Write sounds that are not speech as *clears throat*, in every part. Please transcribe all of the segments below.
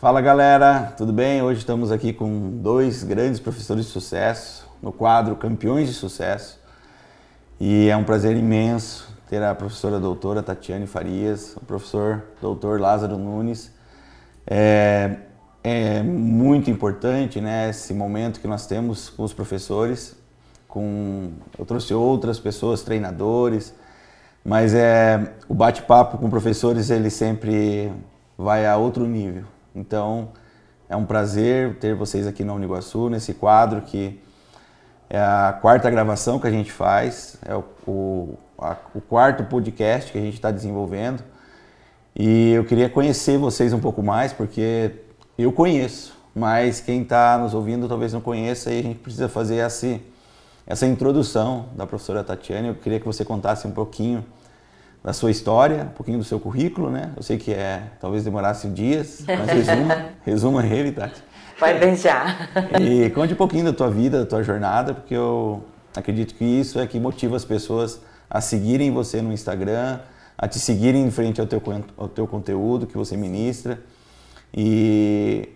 Fala galera, tudo bem? Hoje estamos aqui com dois grandes professores de sucesso no quadro Campeões de Sucesso e é um prazer imenso ter a professora doutora Tatiane Farias, o professor doutor Lázaro Nunes. É, é muito importante né, esse momento que nós temos com os professores. Com, eu trouxe outras pessoas, treinadores, mas é, o bate-papo com professores ele sempre vai a outro nível. Então, é um prazer ter vocês aqui na Uniguaçu, nesse quadro que é a quarta gravação que a gente faz, é o, o, a, o quarto podcast que a gente está desenvolvendo. E eu queria conhecer vocês um pouco mais, porque eu conheço, mas quem está nos ouvindo talvez não conheça e a gente precisa fazer essa, essa introdução da professora Tatiane. Eu queria que você contasse um pouquinho da sua história, um pouquinho do seu currículo, né? Eu sei que é, talvez demorasse dias, mas resuma, *laughs* resuma ele, Tati. Pode deixar. E conte um pouquinho da tua vida, da tua jornada, porque eu acredito que isso é que motiva as pessoas a seguirem você no Instagram, a te seguirem em frente ao teu, ao teu conteúdo que você ministra. E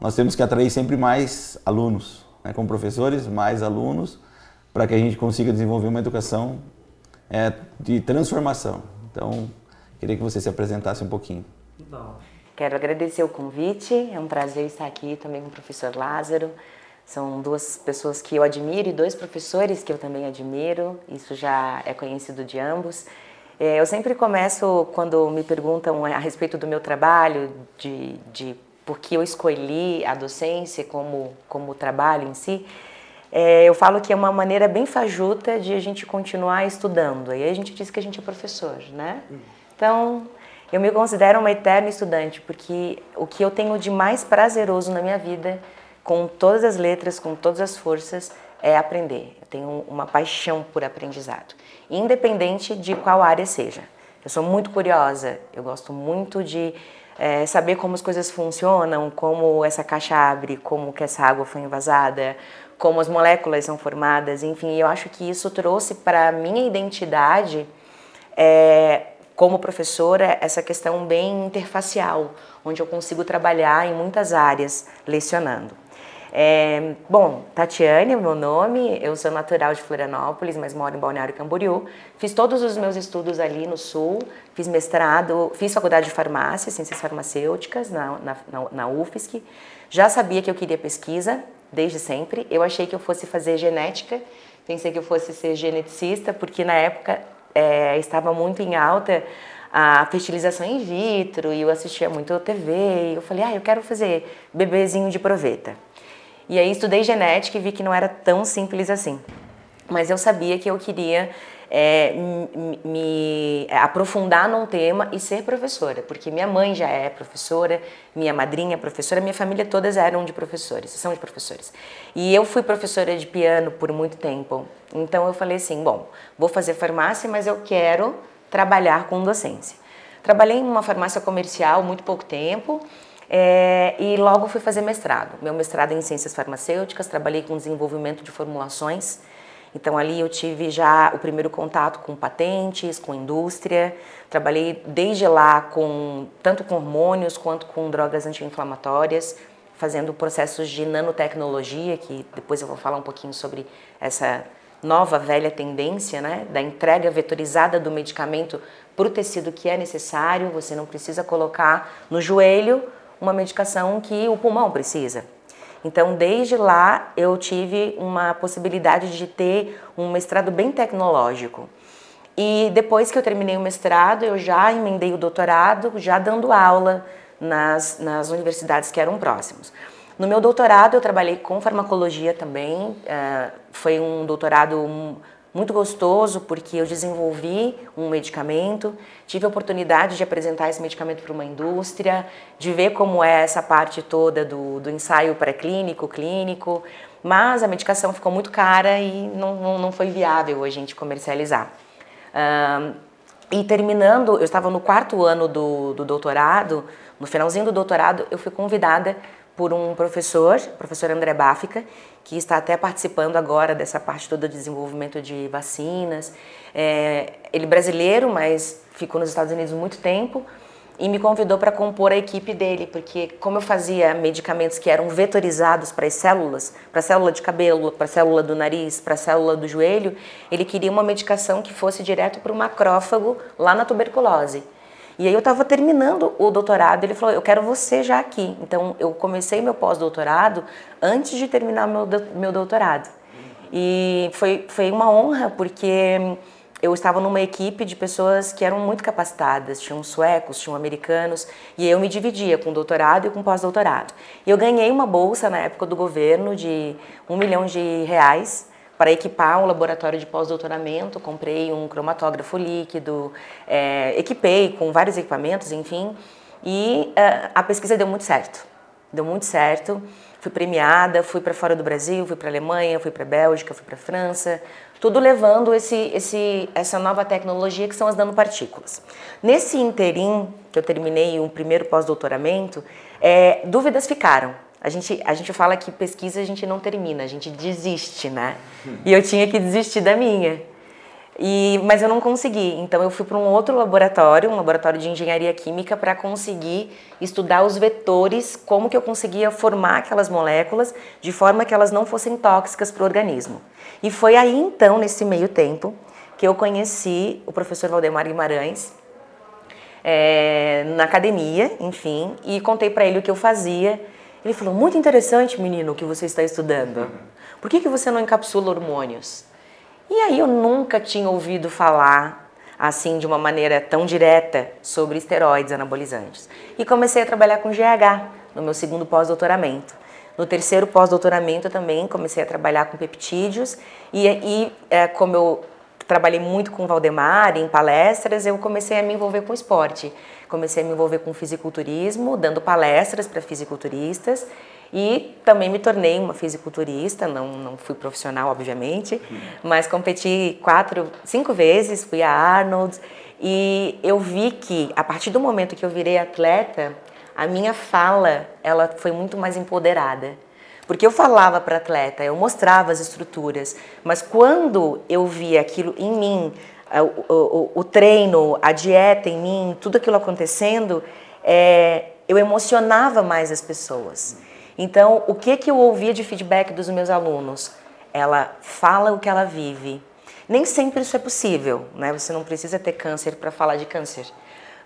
nós temos que atrair sempre mais alunos, né? como professores, mais alunos, para que a gente consiga desenvolver uma educação é, de transformação. Então, queria que você se apresentasse um pouquinho. Bom, quero agradecer o convite, é um prazer estar aqui também com o professor Lázaro. São duas pessoas que eu admiro e dois professores que eu também admiro, isso já é conhecido de ambos. É, eu sempre começo, quando me perguntam a respeito do meu trabalho, de, de por que eu escolhi a docência como, como trabalho em si, é, eu falo que é uma maneira bem fajuta de a gente continuar estudando. E aí a gente diz que a gente é professor, né? Então, eu me considero uma eterna estudante, porque o que eu tenho de mais prazeroso na minha vida, com todas as letras, com todas as forças, é aprender. Eu tenho uma paixão por aprendizado, independente de qual área seja. Eu sou muito curiosa, eu gosto muito de é, saber como as coisas funcionam, como essa caixa abre, como que essa água foi envasada, como as moléculas são formadas, enfim, eu acho que isso trouxe para a minha identidade, é, como professora, essa questão bem interfacial, onde eu consigo trabalhar em muitas áreas lecionando. É, bom, Tatiane é meu nome, eu sou natural de Florianópolis, mas moro em Balneário Camboriú. Fiz todos os meus estudos ali no Sul, fiz mestrado, fiz faculdade de farmácia, ciências farmacêuticas na, na, na UFSC. Já sabia que eu queria pesquisa, desde sempre. Eu achei que eu fosse fazer genética, pensei que eu fosse ser geneticista, porque na época é, estava muito em alta a fertilização in vitro e eu assistia muito TV e eu falei, ah, eu quero fazer bebezinho de proveta. E aí estudei genética e vi que não era tão simples assim. Mas eu sabia que eu queria é, me aprofundar num tema e ser professora, porque minha mãe já é professora, minha madrinha é professora, minha família todas eram de professores, são de professores. E eu fui professora de piano por muito tempo. Então eu falei assim, bom, vou fazer farmácia, mas eu quero trabalhar com docência. Trabalhei em uma farmácia comercial muito pouco tempo. É, e logo fui fazer mestrado. Meu mestrado é em ciências farmacêuticas, trabalhei com desenvolvimento de formulações então ali eu tive já o primeiro contato com patentes, com indústria. Trabalhei desde lá com tanto com hormônios quanto com drogas anti-inflamatórias, fazendo processos de nanotecnologia, que depois eu vou falar um pouquinho sobre essa nova velha tendência, né, da entrega vetorizada do medicamento para o tecido que é necessário. Você não precisa colocar no joelho uma medicação que o pulmão precisa. Então, desde lá, eu tive uma possibilidade de ter um mestrado bem tecnológico. E depois que eu terminei o mestrado, eu já emendei o doutorado, já dando aula nas, nas universidades que eram próximos. No meu doutorado, eu trabalhei com farmacologia também. Uh, foi um doutorado muito gostoso porque eu desenvolvi um medicamento, tive a oportunidade de apresentar esse medicamento para uma indústria, de ver como é essa parte toda do, do ensaio pré-clínico, clínico, mas a medicação ficou muito cara e não, não, não foi viável a gente comercializar. Um, e terminando, eu estava no quarto ano do, do doutorado, no finalzinho do doutorado, eu fui convidada por um professor, o professor André Báfica, que está até participando agora dessa parte toda do desenvolvimento de vacinas. É, ele é brasileiro, mas ficou nos Estados Unidos muito tempo e me convidou para compor a equipe dele, porque como eu fazia medicamentos que eram vetorizados para as células, para a célula de cabelo, para a célula do nariz, para a célula do joelho, ele queria uma medicação que fosse direto para o macrófago lá na tuberculose. E aí eu estava terminando o doutorado, ele falou, eu quero você já aqui. Então eu comecei meu pós-doutorado antes de terminar meu, meu doutorado. E foi, foi uma honra, porque eu estava numa equipe de pessoas que eram muito capacitadas, tinham suecos, tinham americanos, e eu me dividia com doutorado e com pós-doutorado. Eu ganhei uma bolsa na época do governo de um milhão de reais para equipar um laboratório de pós-doutoramento, comprei um cromatógrafo líquido, é, equipei com vários equipamentos, enfim, e é, a pesquisa deu muito certo. Deu muito certo. Fui premiada, fui para fora do Brasil, fui para Alemanha, fui para Bélgica, fui para França, tudo levando esse, esse, essa nova tecnologia que são as nanopartículas. Nesse interim, que eu terminei um primeiro pós-doutoramento, é, dúvidas ficaram. A gente, a gente fala que pesquisa a gente não termina, a gente desiste, né? E eu tinha que desistir da minha. E, mas eu não consegui, então eu fui para um outro laboratório, um laboratório de engenharia química, para conseguir estudar os vetores, como que eu conseguia formar aquelas moléculas de forma que elas não fossem tóxicas para o organismo. E foi aí então, nesse meio tempo, que eu conheci o professor Valdemar Guimarães, é, na academia, enfim, e contei para ele o que eu fazia ele falou: Muito interessante, menino, o que você está estudando. Por que, que você não encapsula hormônios? E aí eu nunca tinha ouvido falar assim de uma maneira tão direta sobre esteroides anabolizantes. E comecei a trabalhar com GH no meu segundo pós-doutoramento. No terceiro pós-doutoramento também comecei a trabalhar com peptídeos e, e é, como eu trabalhei muito com Valdemar em palestras, eu comecei a me envolver com esporte. Comecei a me envolver com fisiculturismo, dando palestras para fisiculturistas e também me tornei uma fisiculturista, não, não fui profissional, obviamente, mas competi quatro, cinco vezes, fui a Arnold e eu vi que a partir do momento que eu virei atleta, a minha fala ela foi muito mais empoderada. Porque eu falava para atleta, eu mostrava as estruturas, mas quando eu via aquilo em mim, o, o, o treino, a dieta em mim, tudo aquilo acontecendo, é, eu emocionava mais as pessoas. Então, o que, que eu ouvia de feedback dos meus alunos? Ela fala o que ela vive. Nem sempre isso é possível, né? Você não precisa ter câncer para falar de câncer.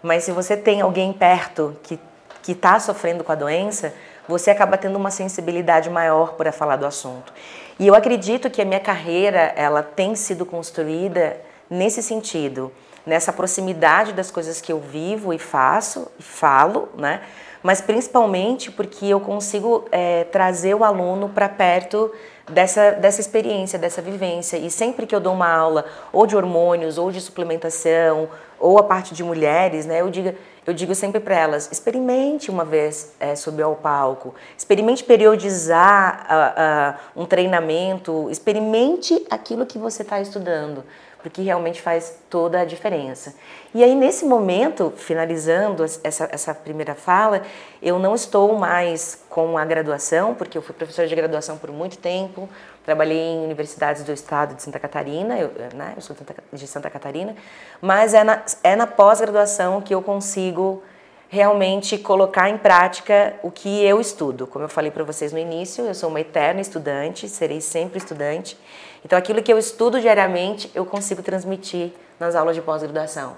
Mas se você tem alguém perto que que está sofrendo com a doença, você acaba tendo uma sensibilidade maior para falar do assunto. E eu acredito que a minha carreira ela tem sido construída nesse sentido, nessa proximidade das coisas que eu vivo e faço e falo, né? Mas principalmente porque eu consigo é, trazer o aluno para perto dessa, dessa experiência, dessa vivência. E sempre que eu dou uma aula, ou de hormônios, ou de suplementação, ou a parte de mulheres, né, eu digo, eu digo sempre para elas: experimente uma vez é, subir ao palco, experimente periodizar uh, uh, um treinamento, experimente aquilo que você está estudando, porque realmente faz toda a diferença. E aí, nesse momento, finalizando essa, essa primeira fala, eu não estou mais com a graduação, porque eu fui professora de graduação por muito tempo, trabalhei em universidades do estado de Santa Catarina, eu, né, eu sou de Santa Catarina, mas é na, é na pós-graduação que eu consigo realmente colocar em prática o que eu estudo. Como eu falei para vocês no início, eu sou uma eterna estudante, serei sempre estudante. Então, aquilo que eu estudo diariamente, eu consigo transmitir nas aulas de pós-graduação.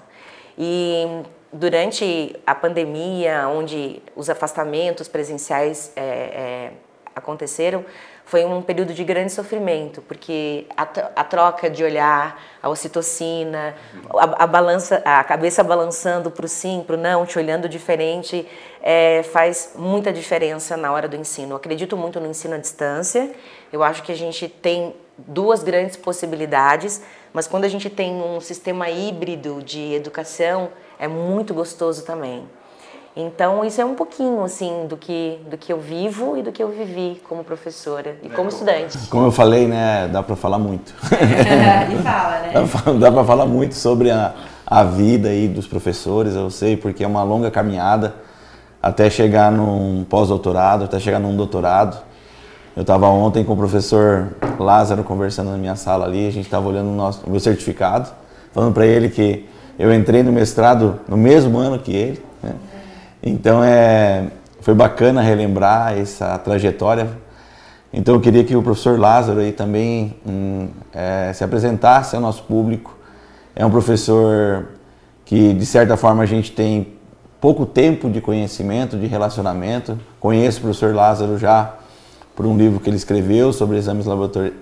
E durante a pandemia, onde os afastamentos presenciais é, é, aconteceram, foi um período de grande sofrimento, porque a, a troca de olhar, a ocitocina, a, a, balança, a cabeça balançando para o sim, para o não, te olhando diferente, é, faz muita diferença na hora do ensino. Eu acredito muito no ensino à distância. Eu acho que a gente tem duas grandes possibilidades, mas quando a gente tem um sistema híbrido de educação, é muito gostoso também. Então, isso é um pouquinho, assim, do que, do que eu vivo e do que eu vivi como professora e como estudante. Como eu falei, né, dá para falar muito. *laughs* e fala, né? Dá para falar muito sobre a, a vida aí dos professores, eu sei, porque é uma longa caminhada até chegar num pós-doutorado, até chegar num doutorado. Eu estava ontem com o professor Lázaro conversando na minha sala ali, a gente estava olhando o, nosso, o meu certificado, falando para ele que eu entrei no mestrado no mesmo ano que ele, Né? Então é, foi bacana relembrar essa trajetória. Então eu queria que o professor Lázaro aí também hum, é, se apresentasse ao nosso público. É um professor que de certa forma a gente tem pouco tempo de conhecimento, de relacionamento. Conheço o professor Lázaro já por um livro que ele escreveu sobre exames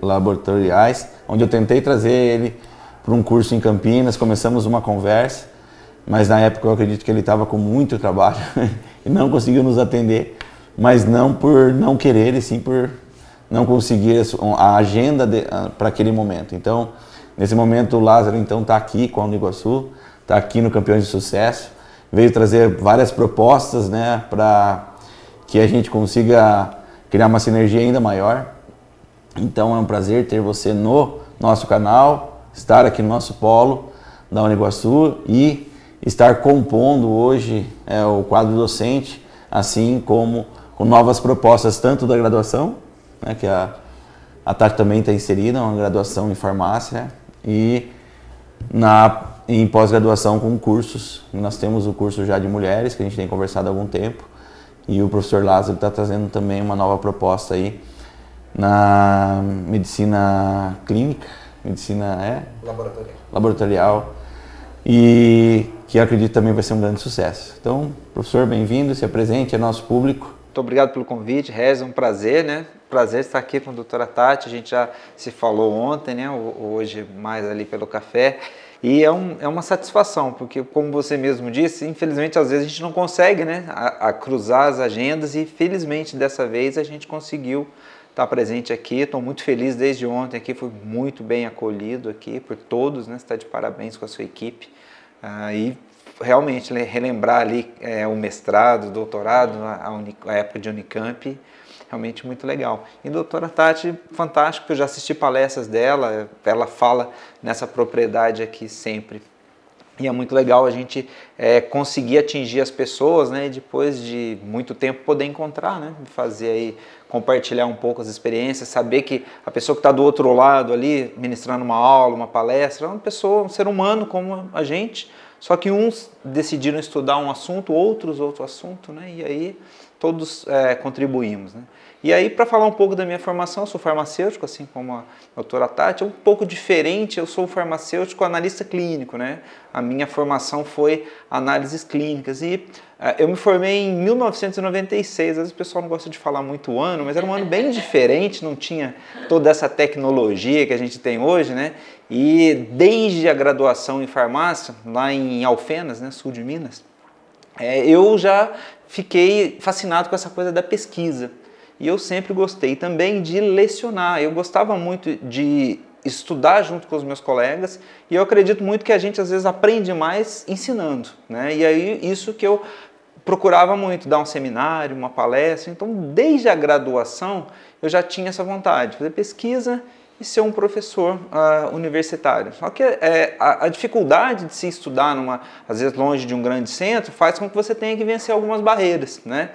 laboratoriais, onde eu tentei trazer ele para um curso em Campinas, começamos uma conversa, mas na época eu acredito que ele estava com muito trabalho *laughs* e não conseguiu nos atender, mas não por não querer, e sim por não conseguir a agenda para aquele momento. Então, nesse momento o Lázaro então está aqui com a Uniguaçu, está aqui no Campeões de Sucesso, veio trazer várias propostas, né, para que a gente consiga criar uma sinergia ainda maior. Então é um prazer ter você no nosso canal, estar aqui no nosso polo da Uniguaçu e estar compondo hoje é, o quadro docente, assim como com novas propostas, tanto da graduação, né, que a, a Tati também está inserida, uma graduação em farmácia, e na, em pós-graduação com cursos. Nós temos o curso já de mulheres, que a gente tem conversado há algum tempo, e o professor Lázaro está trazendo também uma nova proposta aí na medicina clínica, medicina é? laboratorial. laboratorial e que acredito também vai ser um grande sucesso. Então, professor, bem-vindo, se apresente ao nosso público. Muito obrigado pelo convite, Reza, um prazer, né? Prazer estar aqui com a doutora Tati, a gente já se falou ontem, né? Hoje mais ali pelo café. E é, um, é uma satisfação, porque como você mesmo disse, infelizmente às vezes a gente não consegue né, a, a cruzar as agendas e felizmente dessa vez a gente conseguiu estar presente aqui. Estou muito feliz desde ontem aqui, fui muito bem acolhido aqui por todos, né? Está de parabéns com a sua equipe. Ah, e realmente relembrar ali é, o mestrado, o doutorado, a, a, a época de Unicamp, realmente muito legal. E doutora Tati, fantástico, eu já assisti palestras dela, ela fala nessa propriedade aqui sempre. E é muito legal a gente é, conseguir atingir as pessoas, né? E depois de muito tempo poder encontrar, né? Fazer aí, compartilhar um pouco as experiências, saber que a pessoa que está do outro lado ali, ministrando uma aula, uma palestra, é uma pessoa, um ser humano como a gente, só que uns decidiram estudar um assunto, outros outro assunto, né? E aí todos é, contribuímos, né? E aí, para falar um pouco da minha formação, eu sou farmacêutico, assim como a doutora Tati, é um pouco diferente, eu sou farmacêutico analista clínico, né? A minha formação foi análises clínicas e uh, eu me formei em 1996, às vezes o pessoal não gosta de falar muito o ano, mas era um ano bem *laughs* diferente, não tinha toda essa tecnologia que a gente tem hoje, né? E desde a graduação em farmácia, lá em Alfenas, né, sul de Minas, é, eu já fiquei fascinado com essa coisa da pesquisa. E eu sempre gostei também de lecionar. Eu gostava muito de estudar junto com os meus colegas e eu acredito muito que a gente às vezes aprende mais ensinando, né? E aí isso que eu procurava muito, dar um seminário, uma palestra. Então, desde a graduação, eu já tinha essa vontade de fazer pesquisa e ser um professor uh, universitário. Só que é, a, a, dificuldade de se estudar, numa, às vezes longe de um grande centro, faz com que você tenha que vencer algumas barreiras. Né?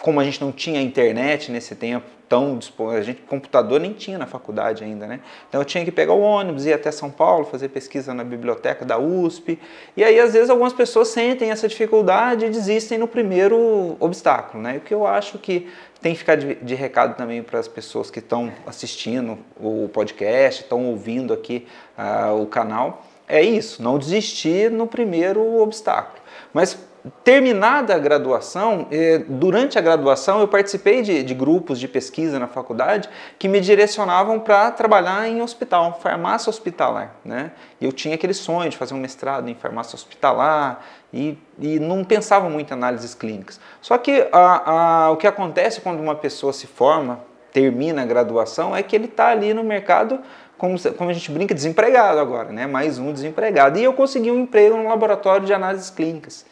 como a gente não tinha internet nesse tempo tão disponível, a gente computador nem tinha na faculdade ainda, né? Então eu tinha que pegar o ônibus, ir até São Paulo, fazer pesquisa na biblioteca da USP. E aí às vezes algumas pessoas sentem essa dificuldade e desistem no primeiro obstáculo, né? O que eu acho que tem que ficar de, de recado também para as pessoas que estão assistindo o podcast, estão ouvindo aqui uh, o canal, é isso, não desistir no primeiro obstáculo. Mas terminada a graduação, eh, durante a graduação eu participei de, de, grupos de pesquisa na faculdade que me direcionavam para trabalhar em hospital, farmácia hospitalar. Né? Eu tinha aquele sonho de fazer um mestrado em farmácia hospitalar e, e não pensava muito em análises clínicas. Só que a, a, o que acontece quando uma pessoa se forma, termina a graduação, é que ele está ali no mercado como, como, a gente brinca, desempregado agora, né? mais um desempregado. E eu consegui um emprego no laboratório de análises clínicas.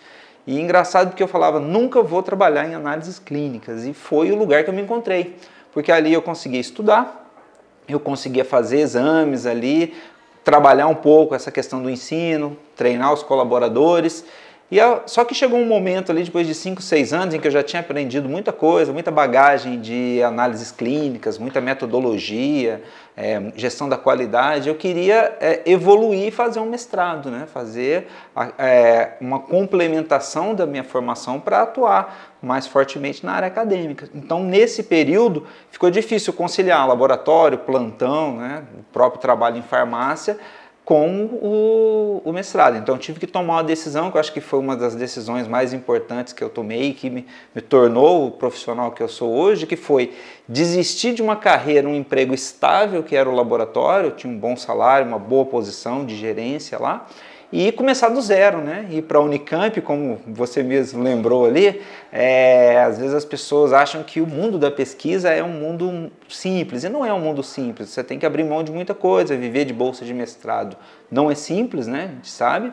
E engraçado porque eu falava, nunca vou trabalhar em análises clínicas. E foi o lugar que eu me encontrei. Porque ali eu conseguia estudar, eu conseguia fazer exames ali, trabalhar um pouco essa questão do ensino, treinar os colaboradores. E só que chegou um momento ali, depois de 5, 6 anos, em que eu já tinha aprendido muita coisa, muita bagagem de análises clínicas, muita metodologia, é, gestão da qualidade. Eu queria é, evoluir e fazer um mestrado, né? fazer é, uma complementação da minha formação para atuar mais fortemente na área acadêmica. Então, nesse período, ficou difícil conciliar laboratório, plantão, né? o próprio trabalho em farmácia com o, o, mestrado. Então tive que tomar uma decisão, que eu acho que foi uma das decisões mais importantes que eu tomei, que me, me tornou o profissional que eu sou hoje, que foi desistir de uma carreira, um emprego estável, que era o laboratório, tinha um bom salário, uma boa posição de gerência lá, e começar do zero, né? Ir para a Unicamp, como você mesmo lembrou ali, é, às vezes as pessoas acham que o mundo da pesquisa é um mundo simples, e não é um mundo simples, você tem que abrir mão de muita coisa, viver de bolsa de mestrado. Não é simples, né? A gente sabe,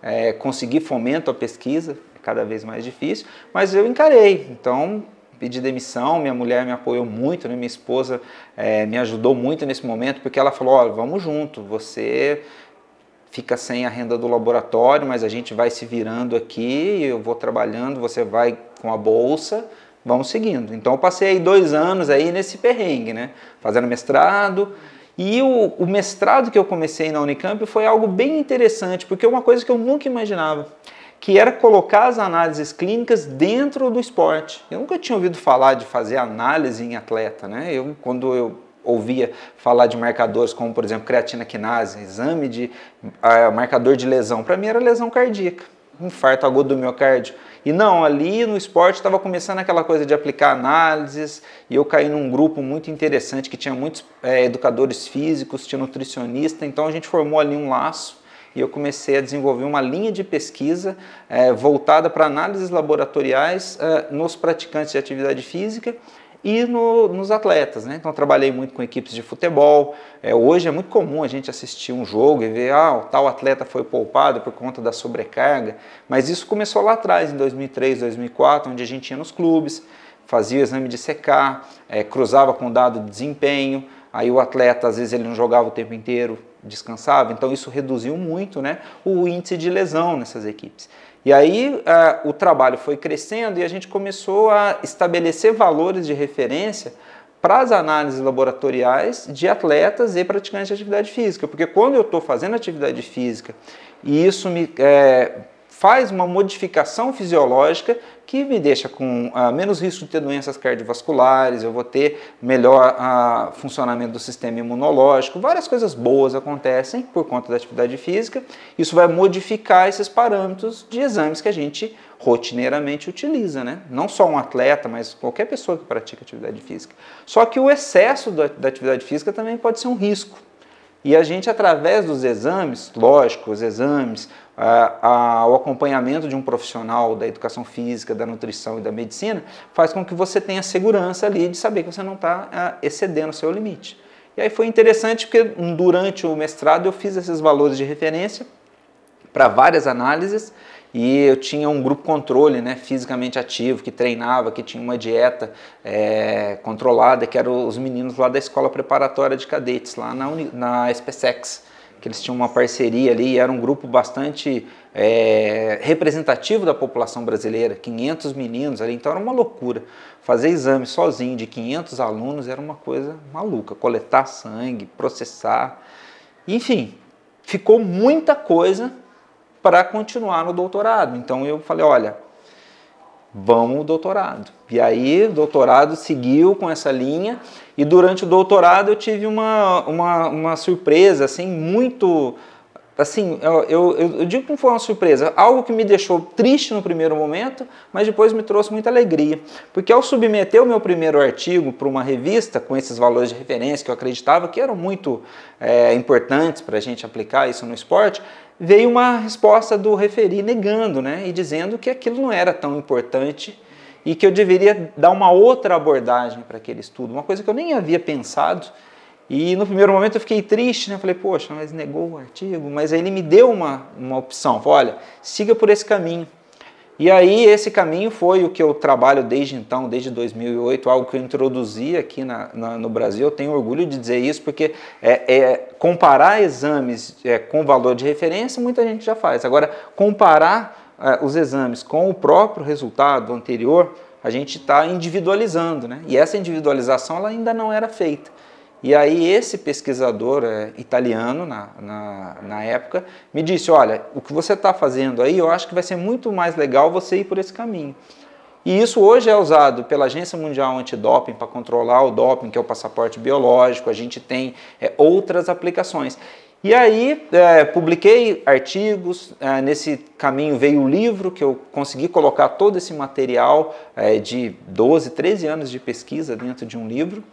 é, conseguir fomento à pesquisa é cada vez mais difícil, mas eu encarei, então pedi demissão, minha mulher me apoiou muito, né? minha esposa é, me ajudou muito nesse momento, porque ela falou, olha, vamos junto, você fica sem a renda do laboratório, mas a gente vai se virando aqui, eu vou trabalhando, você vai com a bolsa, vamos seguindo. Então eu passei dois anos aí nesse perrengue, né? Fazendo mestrado. E o, o mestrado que eu comecei na Unicamp foi algo bem interessante, porque é uma coisa que eu nunca imaginava, que era colocar as análises clínicas dentro do esporte. Eu nunca tinha ouvido falar de fazer análise em atleta, né? Eu, quando eu ouvia falar de marcadores como, por exemplo, creatina quinase, exame de uh, marcador de lesão. Para mim era lesão cardíaca, infarto agudo do miocárdio. E não, ali no esporte estava começando aquela coisa de aplicar análises e eu caí num grupo muito interessante que tinha muitos é, educadores físicos, tinha nutricionista, então a gente formou ali um laço e eu comecei a desenvolver uma linha de pesquisa é, voltada para análises laboratoriais é, nos praticantes de atividade física e no, nos atletas. Né? Então, trabalhei muito com equipes de futebol. É, hoje é muito comum a gente assistir um jogo e ver, ah, tal atleta foi poupado por conta da sobrecarga, mas isso começou lá atrás, em 2003, 2004, onde a gente ia nos clubes, fazia o exame de secar, é, cruzava com o dado de desempenho, aí o atleta, às vezes, ele não jogava o tempo inteiro, descansava, então isso reduziu muito né, o índice de lesão nessas equipes. E aí uh, o trabalho foi crescendo e a gente começou a estabelecer valores de referência para as análises laboratoriais de atletas e praticantes de atividade física. Porque quando eu estou fazendo atividade física e isso me é, faz uma modificação fisiológica que me deixa com uh, menos risco de ter doenças cardiovasculares, eu vou ter melhor uh, funcionamento do sistema imunológico, várias coisas boas acontecem por conta da atividade física. Isso vai modificar esses parâmetros de exames que a gente rotineiramente utiliza, né? Não só um atleta, mas qualquer pessoa que pratica atividade física. Só que o excesso da atividade física também pode ser um risco. E a gente, através dos exames, lógico, os exames, o acompanhamento de um profissional da educação física, da nutrição e da medicina, faz com que você tenha segurança ali de saber que você não está excedendo o seu limite. E aí foi interessante porque durante o mestrado eu fiz esses valores de referência para várias análises e eu tinha um grupo controle, né, fisicamente ativo, que treinava, que tinha uma dieta é, controlada, que eram os meninos lá da escola preparatória de cadetes, lá na, na SpaceX, que eles tinham uma parceria ali, era um grupo bastante é, representativo da população brasileira, 500 meninos ali, então era uma loucura. Fazer exame sozinho de 500 alunos era uma coisa maluca, coletar sangue, processar, enfim, ficou muita coisa para continuar no doutorado. Então eu falei, olha, vamos o doutorado. E aí o doutorado seguiu com essa linha e durante o doutorado eu tive uma, uma, uma surpresa assim muito assim, eu, eu, eu, digo que não foi uma surpresa, algo que me deixou triste no primeiro momento, mas depois me trouxe muita alegria. Porque ao submeter o meu primeiro artigo para uma revista com esses valores de referência que eu acreditava que eram muito é, importantes para a gente aplicar isso no esporte, veio uma resposta do referi negando, né, e dizendo que aquilo não era tão importante e que eu deveria dar uma outra abordagem para aquele estudo, uma coisa que eu nem havia pensado. E no primeiro momento eu fiquei triste, né? Falei, poxa, mas negou o artigo. Mas aí ele me deu uma, uma opção. Olha, siga por esse caminho. E aí esse caminho foi o que eu trabalho desde então, desde 2008, algo que eu introduzi aqui na, na, no Brasil. Eu tenho orgulho de dizer isso porque é, é comparar exames é, com valor de referência muita gente já faz. Agora comparar é, os exames com o próprio resultado anterior, a gente está individualizando, né? E essa individualização ela ainda não era feita. E aí esse pesquisador é, italiano, na, na, na, época, me disse, olha, o que você está fazendo aí, eu acho que vai ser muito mais legal você ir por esse caminho. E isso hoje é usado pela Agência Mundial Antidoping para controlar o doping, que é o passaporte biológico, a gente tem é, outras aplicações. E aí é, publiquei artigos, é, nesse caminho veio o livro, que eu consegui colocar todo esse material é, de 12, 13 anos de pesquisa dentro de um livro.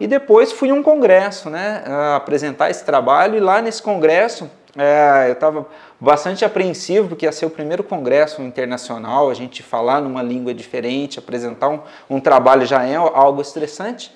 E depois fui a um congresso, né, apresentar esse trabalho, e lá nesse congresso é, eu estava bastante apreensivo, porque ia ser o primeiro congresso internacional, a gente falar numa língua diferente, apresentar um, um trabalho já é algo estressante.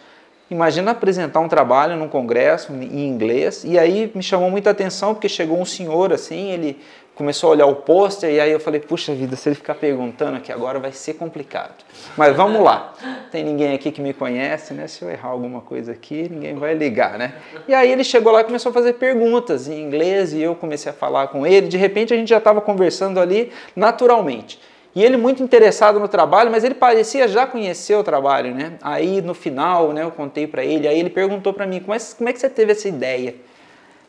Imagina apresentar um trabalho num congresso em inglês, e aí me chamou muita atenção, porque chegou um senhor assim, ele começou a olhar o pôster e aí eu falei, puxa vida, se ele ficar perguntando aqui agora vai ser complicado. Mas vamos lá. Tem ninguém aqui que me conhece, né? Se eu errar alguma coisa aqui, ninguém vai ligar, né? E aí ele chegou lá e começou a fazer perguntas em inglês e eu comecei a falar com ele. De repente a gente já estava conversando ali naturalmente. E ele muito interessado no trabalho, mas ele parecia já conhecer o trabalho, né? Aí no final, né, eu contei para ele, aí ele perguntou para mim, como é, como é que você teve essa ideia?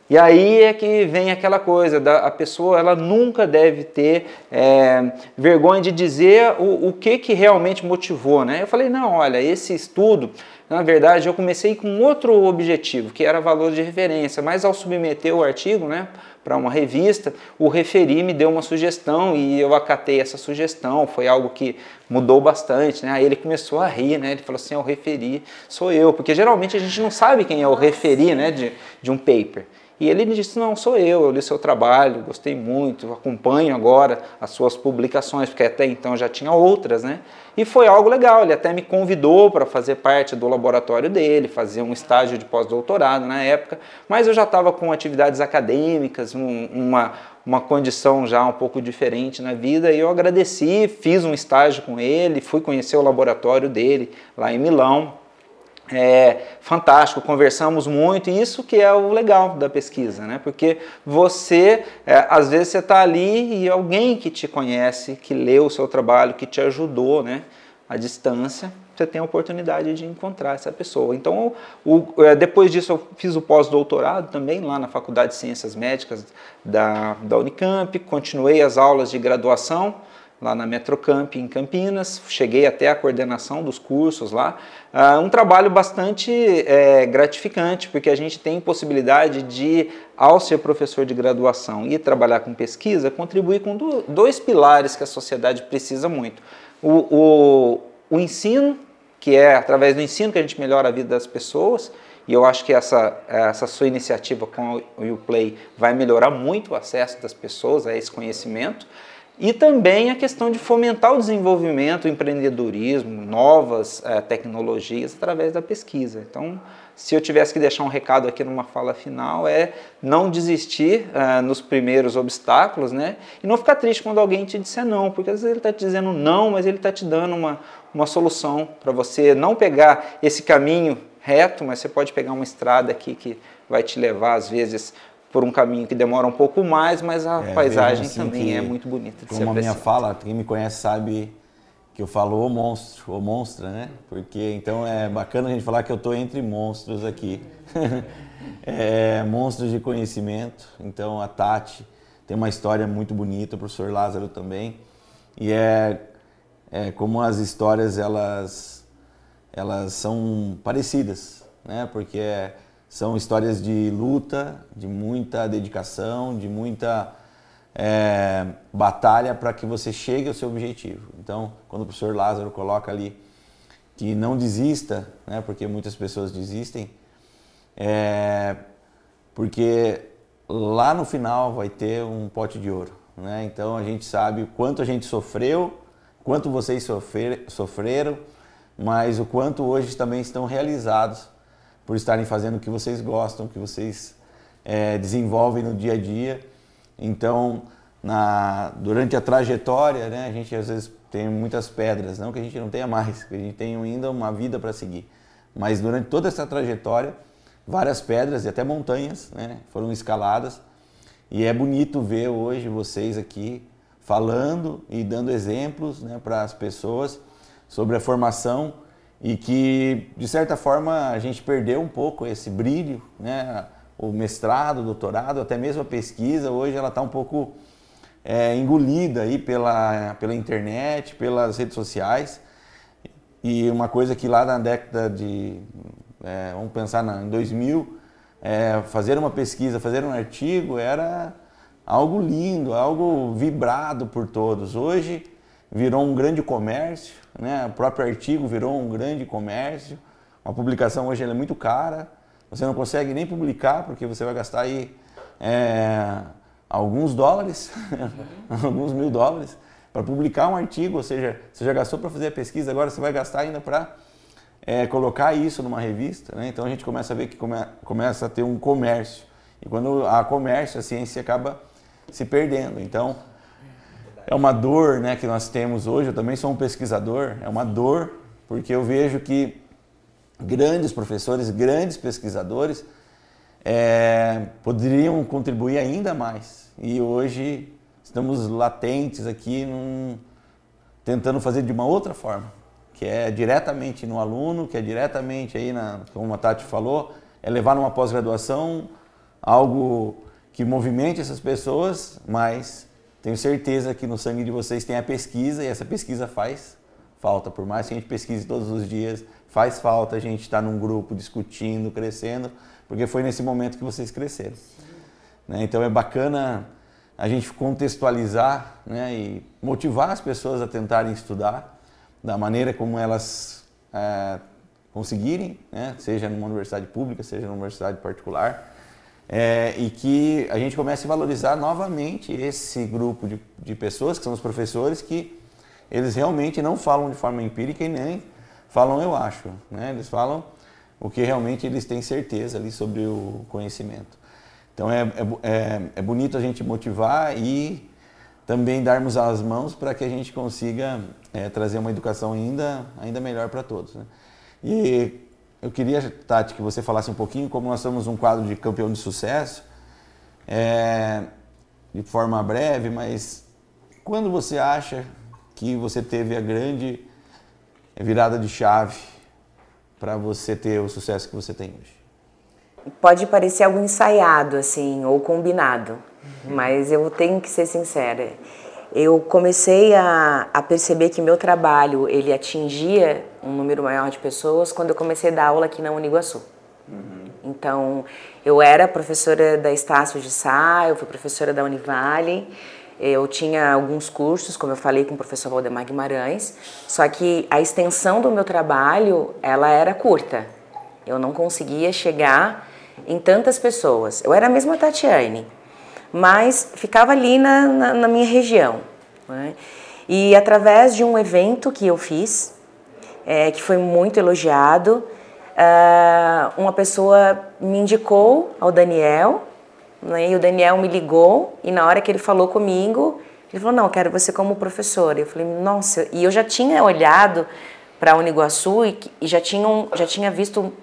E aí é que vem aquela coisa, da, a pessoa ela nunca deve ter é, vergonha de dizer o, o que, que realmente motivou. Né? Eu falei, não, olha, esse estudo, na verdade, eu comecei com outro objetivo, que era valor de referência, mas ao submeter o artigo né, para uma revista, o referi me deu uma sugestão e eu acatei essa sugestão, foi algo que mudou bastante. Né? Aí ele começou a rir, né? ele falou assim, o referi sou eu, porque geralmente a gente não sabe quem é o referi né, de, de um paper. E ele disse: Não, sou eu, eu li seu trabalho, gostei muito, acompanho agora as suas publicações, porque até então já tinha outras, né? E foi algo legal, ele até me convidou para fazer parte do laboratório dele, fazer um estágio de pós-doutorado na época, mas eu já estava com atividades acadêmicas, um, uma, uma condição já um pouco diferente na vida, e eu agradeci, fiz um estágio com ele, fui conhecer o laboratório dele lá em Milão, é fantástico, conversamos muito, e isso que é o legal da pesquisa, né? Porque você, é, às vezes você está ali e alguém que te conhece, que leu o seu trabalho, que te ajudou, né? À distância, você tem a oportunidade de encontrar essa pessoa. Então, o, é, depois disso, eu fiz o pós-doutorado também lá na Faculdade de Ciências Médicas da, da Unicamp, continuei as aulas de graduação, lá na Metrocamp em Campinas, cheguei até a coordenação dos cursos lá. Uh, um trabalho bastante é, gratificante, porque a gente tem possibilidade de, ao ser professor de graduação e trabalhar com pesquisa, contribuir com do, dois pilares que a sociedade precisa muito. O, o, o ensino, que é através do ensino que a gente melhora a vida das pessoas, e eu acho que essa, essa sua iniciativa com o Uplay vai melhorar muito o acesso das pessoas a esse conhecimento. E também a questão de fomentar o desenvolvimento, o empreendedorismo, novas é, tecnologias através da pesquisa. Então, se eu tivesse que deixar um recado aqui numa fala final, é não desistir é, nos primeiros obstáculos, né? E não ficar triste quando alguém te disser não, porque às vezes ele está te dizendo não, mas ele está te dando uma, uma solução para você não pegar esse caminho reto, mas você pode pegar uma estrada aqui que vai te levar, às vezes, por um caminho que demora um pouco mais, mas a é, paisagem assim também é muito bonita de Como a minha fala, quem me conhece sabe que eu falo o monstro, o monstra, né? Porque então é bacana a gente falar que eu estou entre monstros aqui. *laughs* é, monstros de conhecimento. Então a Tati tem uma história muito bonita, o professor Lázaro também. E é, é como as histórias elas elas são parecidas, né? Porque é são histórias de luta, de muita dedicação, de muita é, batalha para que você chegue ao seu objetivo. Então, quando o professor Lázaro coloca ali que não desista, né, porque muitas pessoas desistem, é, porque lá no final vai ter um pote de ouro. Né? Então a gente sabe o quanto a gente sofreu, quanto vocês sofrer, sofreram, mas o quanto hoje também estão realizados por estarem fazendo o que vocês gostam, o que vocês é, desenvolvem no dia a dia. Então, na, durante a trajetória, né, a gente às vezes tem muitas pedras, não que a gente não tenha mais, que a gente tenha ainda uma vida para seguir. Mas durante toda essa trajetória, várias pedras e até montanhas né, foram escaladas. E é bonito ver hoje vocês aqui falando e dando exemplos né, para as pessoas sobre a formação e que, de certa forma, a gente perdeu um pouco esse brilho, né? o mestrado, o doutorado, até mesmo a pesquisa, hoje ela está um pouco é, engolida aí pela, pela internet, pelas redes sociais. E uma coisa que lá na década de, é, vamos pensar na, em 2000, é, fazer uma pesquisa, fazer um artigo era algo lindo, algo vibrado por todos. Hoje virou um grande comércio, né? o próprio artigo virou um grande comércio. Uma publicação hoje é muito cara, você não consegue nem publicar porque você vai gastar aí é, alguns dólares, *laughs* alguns mil dólares para publicar um artigo, ou seja, você já gastou para fazer a pesquisa, agora você vai gastar ainda para é, colocar isso numa revista, né? então a gente começa a ver que come, começa a ter um comércio. E quando há comércio, a ciência acaba se perdendo. Então, é uma dor né, que nós temos hoje. Eu também sou um pesquisador, é uma dor, porque eu vejo que grandes professores, grandes pesquisadores é, poderiam contribuir ainda mais. E hoje estamos latentes aqui num, tentando fazer de uma outra forma, que é diretamente no aluno, que é diretamente aí, na, como a Tati falou, é levar numa pós-graduação algo que movimente essas pessoas, mas tenho certeza que no sangue de vocês tem a pesquisa e essa pesquisa faz falta. Por mais que a gente pesquise todos os dias, faz falta a gente estar num grupo discutindo, crescendo, porque foi nesse momento que vocês cresceram. Né? Então é bacana a gente contextualizar né, e motivar as pessoas a tentarem estudar da maneira como elas é, conseguirem, né, seja numa universidade pública, seja numa universidade particular é, e que a gente comece a valorizar novamente esse grupo de, de pessoas, que são os professores, que eles realmente não falam de forma empírica e nem falam eu acho. Né? Eles falam o que realmente eles têm certeza ali sobre o conhecimento. Então é, é, é, é bonito a gente motivar e também darmos as mãos para que a gente consiga é, trazer uma educação ainda, ainda melhor para todos. Né? E eu queria, Tati, que você falasse um pouquinho, como nós somos um quadro de campeão de sucesso, é, de forma breve, mas quando você acha que você teve a grande virada de chave para você ter o sucesso que você tem hoje? Pode parecer algo ensaiado, assim, ou combinado, uhum. mas eu tenho que ser sincera eu comecei a, a, perceber que meu trabalho ele atingia um número maior de pessoas quando eu comecei a dar aula aqui na Uniguaçu. Uhum. Então, eu era professora da Estácio de Sá, eu fui professora da Univale, eu tinha alguns cursos, como eu falei com o professor Valdemar Guimarães, só que a extensão do meu trabalho, ela era curta. Eu não conseguia chegar em tantas pessoas. Eu era a mesma Tatiane, mas ficava ali na, na, na minha região. Né? E através de um evento que eu fiz, é, que foi muito elogiado, uh, uma pessoa me indicou ao Daniel, né? e o Daniel me ligou, e na hora que ele falou comigo, ele falou, não, eu quero você como professora. Eu falei, nossa, e eu já tinha olhado para a Uniguaçu e, e já, tinham, já tinha visto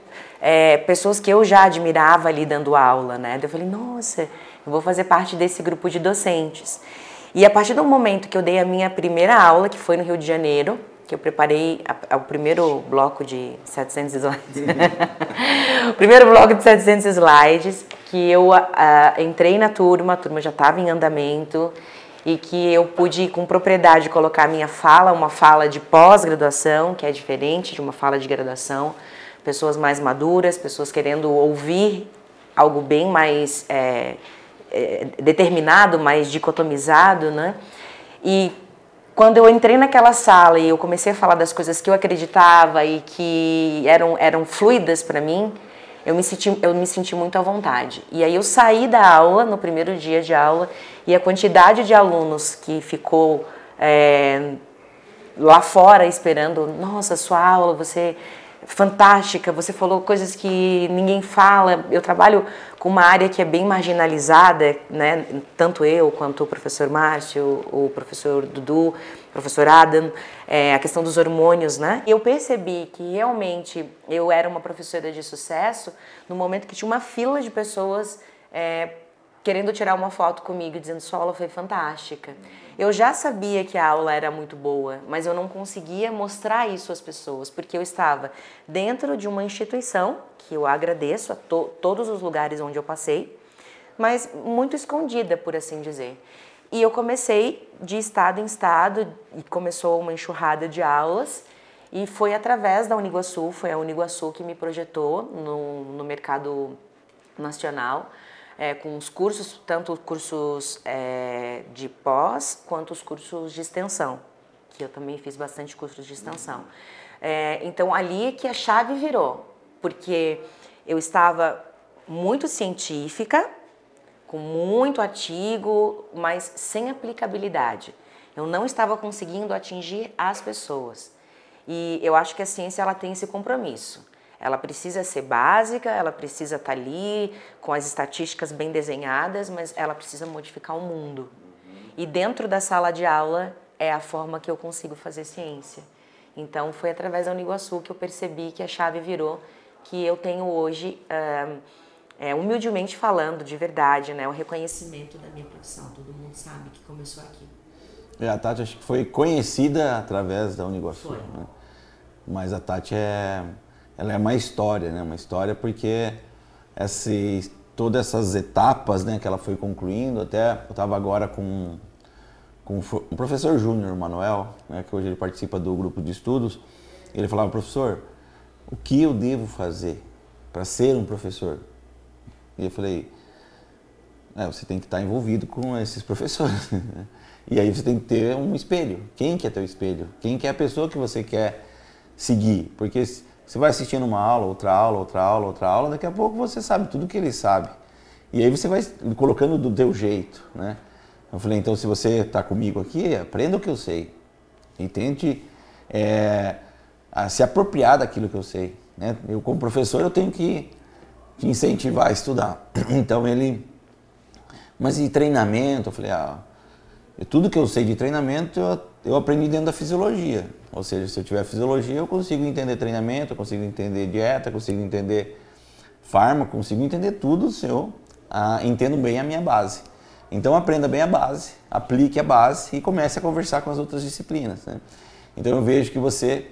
é, pessoas que eu já admirava ali dando aula, né? Eu falei, nossa, eu vou fazer parte desse grupo de docentes. E a partir do momento que eu dei a minha primeira aula, que foi no Rio de Janeiro, que eu preparei a, a, o primeiro bloco de 700 slides. *laughs* o primeiro bloco de 700 slides, que eu a, entrei na turma, a turma já estava em andamento, e que eu pude, com propriedade, colocar a minha fala, uma fala de pós-graduação, que é diferente de uma fala de graduação, pessoas mais maduras, pessoas querendo ouvir algo bem mais é, é, determinado, mais dicotomizado, né? E quando eu entrei naquela sala e eu comecei a falar das coisas que eu acreditava e que eram, eram fluidas para mim, eu me, senti, eu me senti muito à vontade. E aí eu saí da aula, no primeiro dia de aula, e a quantidade de alunos que ficou é, lá fora esperando, nossa, sua aula, você fantástica, você falou coisas que ninguém fala. Eu trabalho com uma área que é bem marginalizada, né? tanto eu quanto o professor Márcio, o professor Dudu, o professor Adam, é, a questão dos hormônios. Né? Eu percebi que realmente eu era uma professora de sucesso no momento que tinha uma fila de pessoas é, querendo tirar uma foto comigo, dizendo sua aula foi fantástica. Eu já sabia que a aula era muito boa, mas eu não conseguia mostrar isso às pessoas, porque eu estava dentro de uma instituição, que eu agradeço a to todos os lugares onde eu passei, mas muito escondida, por assim dizer. E eu comecei de estado em estado, e começou uma enxurrada de aulas, e foi através da Uniguaçu, foi a Uniguaçu que me projetou no, no mercado nacional, é, com os cursos, tanto cursos é, de pós quanto os cursos de extensão, que eu também fiz bastante cursos de extensão. É, então ali é que a chave virou, porque eu estava muito científica, com muito artigo, mas sem aplicabilidade. Eu não estava conseguindo atingir as pessoas. E eu acho que a ciência ela tem esse compromisso. Ela precisa ser básica, ela precisa estar tá ali com as estatísticas bem desenhadas, mas ela precisa modificar o mundo. E dentro da sala de aula é a forma que eu consigo fazer ciência. Então foi através da Uniguaçu que eu percebi que a chave virou, que eu tenho hoje, é, humildemente falando, de verdade, né, o reconhecimento da minha profissão. Todo mundo sabe que começou aqui. É, a Tati acho que foi conhecida através da Uniguaçu. Né? Mas a Tati é ela é uma história, né? Uma história porque esse, todas essas etapas, né, que ela foi concluindo, até eu estava agora com, com o professor Júnior Manuel, né, que hoje ele participa do grupo de estudos, ele falava, professor, o que eu devo fazer para ser um professor? E eu falei, é, você tem que estar envolvido com esses professores. *laughs* E aí você tem que ter um espelho. Quem que é teu espelho? Quem que é a pessoa que você quer seguir? Porque você vai assistindo uma aula, outra aula, outra aula, outra aula, daqui a pouco você sabe tudo que ele sabe. E aí você vai colocando do teu jeito, né? Eu falei, então se você está comigo aqui, aprenda o que eu sei. E tente é, se apropriar daquilo que eu sei. Né? Eu como professor eu tenho que te incentivar a estudar. *clears throat* Então ele... Mas e treinamento? Eu falei, ah, tudo que eu sei de treinamento eu, eu aprendi dentro da fisiologia. Ou seja, se eu tiver fisiologia, eu consigo entender treinamento, eu consigo entender dieta, consigo entender fármaco, consigo entender tudo se eu ah, entendo bem a minha base. Então aprenda bem a base, aplique a base e comece a conversar com as outras disciplinas. Né? Então eu vejo que você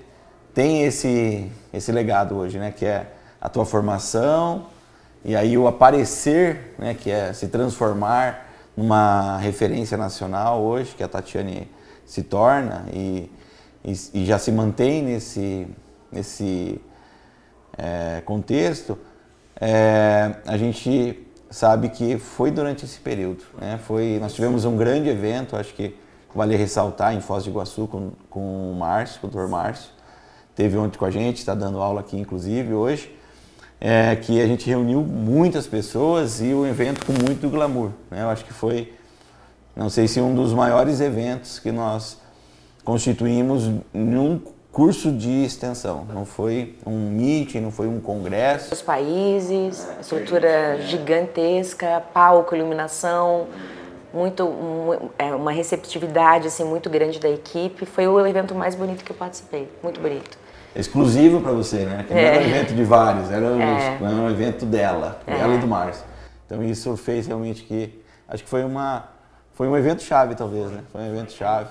tem esse, esse legado hoje, né? que é a tua formação e aí o aparecer, né? que é se transformar numa referência nacional hoje, que a Tatiane se torna e e, e já se mantém nesse, nesse é, contexto, é, a gente sabe que foi durante esse período. Né? Foi, nós tivemos um grande evento, acho que vale ressaltar, em Foz do Iguaçu, com, com o Márcio, com o doutor Márcio. Teve ontem com a gente, está dando aula aqui, inclusive, hoje. É, que a gente reuniu muitas pessoas e o evento com muito glamour. Né? Eu acho que foi, não sei se um dos maiores eventos que nós constituímos num curso de extensão. Não foi um meeting, não foi um congresso. Os países, estrutura gigantesca, palco, iluminação, muito é, uma receptividade assim muito grande da equipe. Foi o evento mais bonito que eu participei, muito bonito. Exclusivo para você, né? Que não era um evento de vários, era, é. um, era um evento dela, é. dela e do Márcio. Então isso fez realmente que acho que foi uma foi um evento chave talvez, né? Foi um evento chave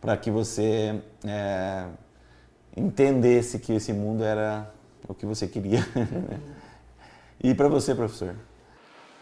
para que você é, entendesse que esse mundo era o que você queria. *laughs* e para você, professor?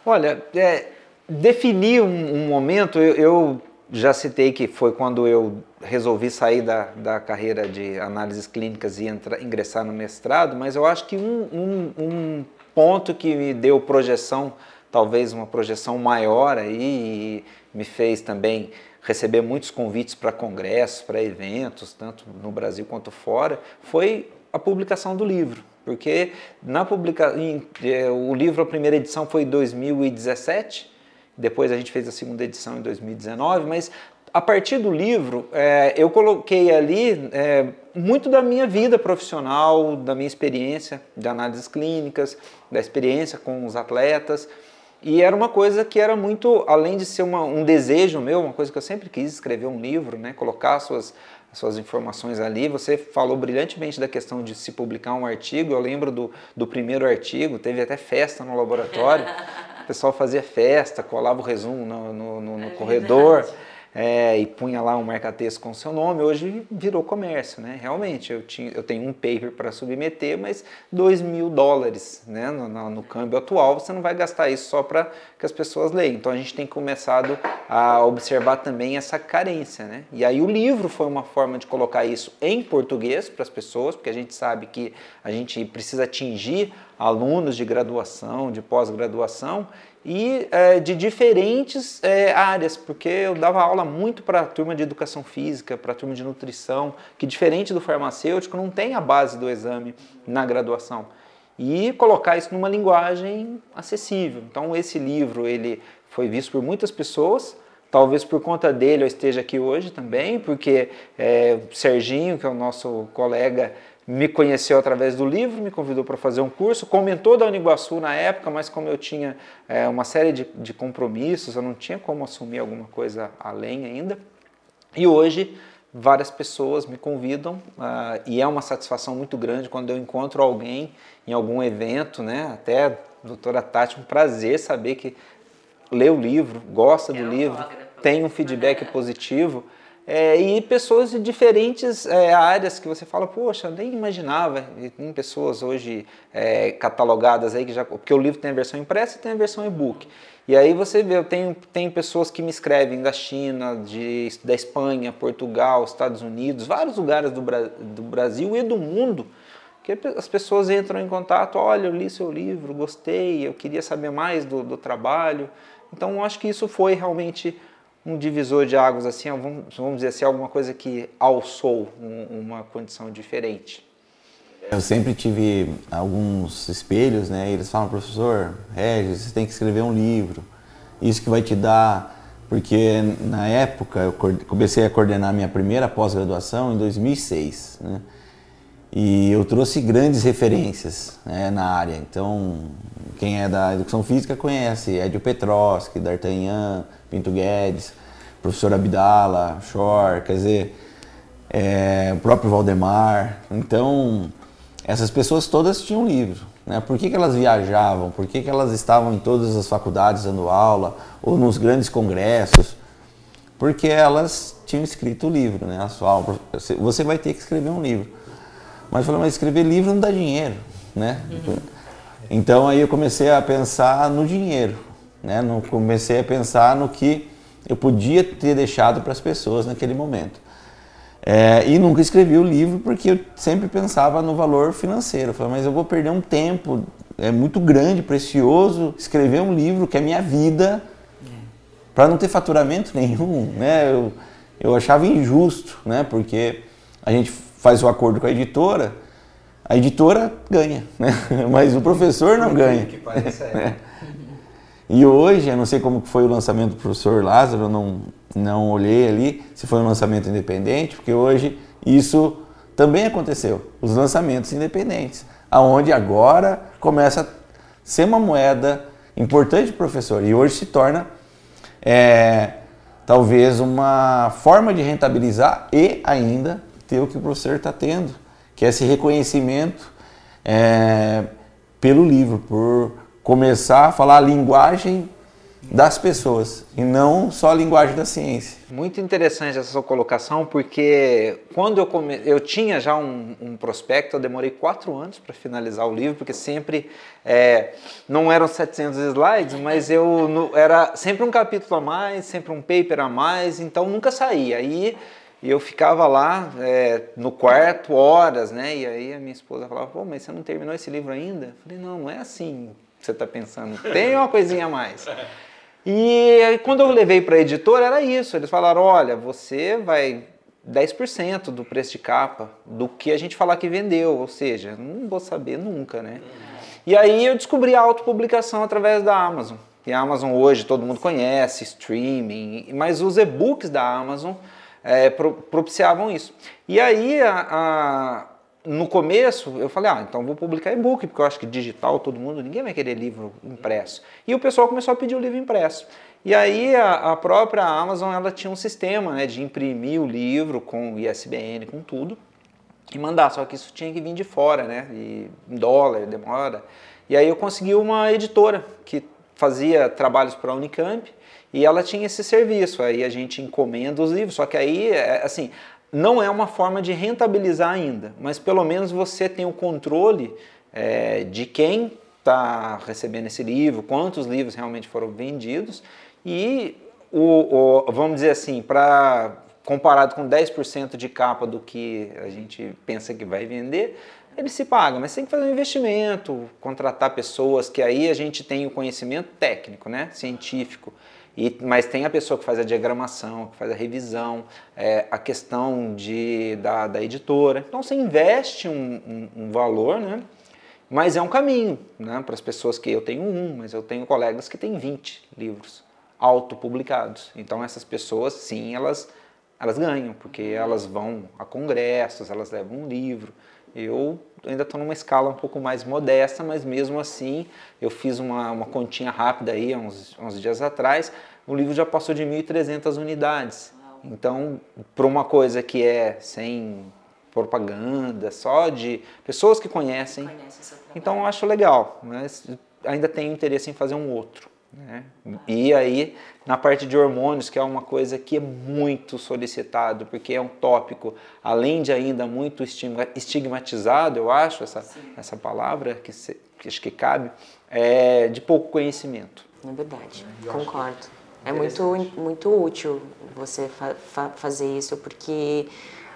Olha, é, definir um, um momento, eu, eu, já citei que foi quando eu resolvi sair da, da carreira de análises clínicas e entrar, ingressar no mestrado, mas eu acho que um, um, um ponto que me deu projeção, talvez uma projeção maior aí, e me fez também receber muitos convites para congressos, para eventos, tanto no Brasil quanto fora, foi a publicação do livro. Porque na publica... É, o livro, a primeira edição foi em 2017, depois a gente fez a segunda edição em 2019, mas a partir do livro, é, eu coloquei ali é, muito da minha vida profissional, da minha experiência de análises clínicas, da experiência com os atletas. E era uma coisa que era muito, além de ser uma, um desejo meu, uma coisa que eu sempre quis escrever um livro, né, colocar suas, suas informações ali. Você falou brilhantemente da questão de se publicar um artigo. Eu lembro do, do primeiro artigo, teve até festa no laboratório, *laughs* pessoal fazia festa, colava o resumo no, no, no, no é corredor. Verdade é, e punha lá um marca-texto com seu nome, hoje virou comércio, né? Realmente, eu, tinha, eu tenho um paper para submeter, mas 2 mil dólares né? No, no, no, câmbio atual, você não vai gastar isso só para que as pessoas leiam. Então a gente tem começado a observar também essa carência, né? E aí o livro foi uma forma de colocar isso em português para as pessoas, porque a gente sabe que a gente precisa atingir alunos de graduação, de pós-graduação, e é, de diferentes é, áreas, porque eu dava aula muito para a turma de educação física, para a turma de nutrição, que diferente do farmacêutico não tem a base do exame na graduação. E colocar isso numa linguagem acessível. Então esse livro ele foi visto por muitas pessoas, talvez por conta dele eu esteja aqui hoje também, porque é, o Serginho, que é o nosso colega me conheceu através do livro, me convidou para fazer um curso, comentou da Uniguaçu na época, mas como eu tinha é, uma série de, de compromissos, eu não tinha como assumir alguma coisa além ainda. E hoje várias pessoas me convidam uh, e é uma satisfação muito grande quando eu encontro alguém em algum evento, né? Até doutora Tati, um prazer saber que lê o livro, gosta do livro, tem um feedback positivo. É, e pessoas de diferentes é, áreas que você fala, poxa, nem imaginava. E tem pessoas hoje é, catalogadas aí que já. Porque o livro tem a versão impressa e tem a versão e-book. E aí você vê, eu tenho, tem pessoas que me escrevem da China, de, da Espanha, Portugal, Estados Unidos, vários lugares do, do Brasil e do mundo, que as pessoas entram em contato, olha, eu li seu livro, gostei, eu queria saber mais do, do trabalho. Então, acho que isso foi realmente um divisor de águas, assim, vamos dizer assim, alguma coisa que alçou um, uma condição diferente? Eu sempre tive alguns espelhos, né? Eles falam, professor, Regis, você tem que escrever um livro. Isso que vai te dar. Porque na época eu comecei a coordenar minha primeira pós-graduação em 2006, né? E eu trouxe grandes referências né, na área. Então, quem é da educação física conhece Edio Petroski, D'Artagnan, Pinto Guedes, professor Abdala, Shor, quer dizer, é, o próprio Valdemar. Então, essas pessoas todas tinham livro. Né? Por que, que elas viajavam? Por que, que elas estavam em todas as faculdades dando aula ou nos grandes congressos? Porque elas tinham escrito o livro, né? Você vai ter que escrever um livro. Mas eu falei, mas escrever livro não dá dinheiro, né? Uhum. Então aí eu comecei a pensar no dinheiro, né? No, comecei a pensar no que eu podia ter deixado para as pessoas naquele momento. É, e nunca escrevi o livro porque eu sempre pensava no valor financeiro. Eu falei, mas eu vou perder um tempo é muito grande, precioso, escrever um livro que é minha vida para não ter faturamento *laughs* nenhum, né? Eu, eu achava injusto, né? Porque a gente faz o acordo com a editora, a editora ganha, né? *laughs* Mas o professor não ganha. *laughs* E hoje, eu não sei como foi o lançamento do professor Lázaro, não, não olhei ali se foi um lançamento independente, porque hoje isso também aconteceu, os lançamentos independentes, aonde agora começa a ser uma moeda importante para o professor e hoje se torna é, talvez uma forma de rentabilizar e ainda ter o que o professor está tendo, que é esse reconhecimento é, pelo livro, por começar a falar a linguagem das pessoas e não só a linguagem da ciência. Muito interessante essa sua colocação, porque quando eu, come... eu tinha já um, um prospecto, eu demorei quatro anos para finalizar o livro, porque sempre é, não eram 700 slides, mas eu no... era sempre um capítulo a mais, sempre um paper a mais, então nunca saía. Aí eu ficava lá é, no quarto horas, né? E aí a minha esposa falava: Pô, mas você não terminou esse livro ainda? Eu falei: Não, não é assim você está pensando, tem uma coisinha a mais. E quando eu levei para a editora, era isso. Eles falaram: olha, você vai 10% do preço de capa do que a gente falar que vendeu, ou seja, não vou saber nunca, né? E aí eu descobri a autopublicação através da Amazon. E a Amazon hoje todo mundo conhece, streaming, mas os e-books da Amazon é, propiciavam isso. E aí a, a no começo eu falei, ah, então vou publicar e-book, porque eu acho que digital todo mundo, ninguém vai querer livro impresso. E o pessoal começou a pedir o livro impresso. E aí a, a própria Amazon ela tinha um sistema né, de imprimir o livro com ISBN, com tudo, e mandar, só que isso tinha que vir de fora, né? E em dólar, demora. E aí eu consegui uma editora que fazia trabalhos para a Unicamp e ela tinha esse serviço. Aí a gente encomenda os livros, só que aí, é, assim, não é uma forma de rentabilizar ainda, mas pelo menos você tem o controle é, de quem está recebendo esse livro, quantos livros realmente foram vendidos e o, o vamos dizer assim, para comparado com 10% de capa do que a gente pensa que vai vender, ele se paga, mas tem que fazer um investimento, contratar pessoas que aí a gente tem o conhecimento técnico, né, científico. E, mas tem a pessoa que faz a diagramação, que faz a revisão, é, a questão de, da, da editora. Então você investe um, um, um valor, né? mas é um caminho né? para as pessoas que eu tenho um, mas eu tenho colegas que têm 20 livros autopublicados. Então essas pessoas, sim, elas, elas ganham, porque elas vão a congressos, elas levam um livro. Eu ainda estou numa escala um pouco mais modesta, mas mesmo assim eu fiz uma, uma continha rápida aí, uns, uns dias atrás, o livro já passou de 1.300 unidades. Então, para uma coisa que é sem propaganda, só de pessoas que conhecem, então eu acho legal, mas ainda tenho interesse em fazer um outro. Né? E aí, na parte de hormônios, que é uma coisa que é muito solicitado, porque é um tópico, além de ainda muito estigmatizado, eu acho, essa, essa palavra que, se, que acho que cabe, é de pouco conhecimento. É verdade, concordo. É muito, muito útil você fa fa fazer isso, porque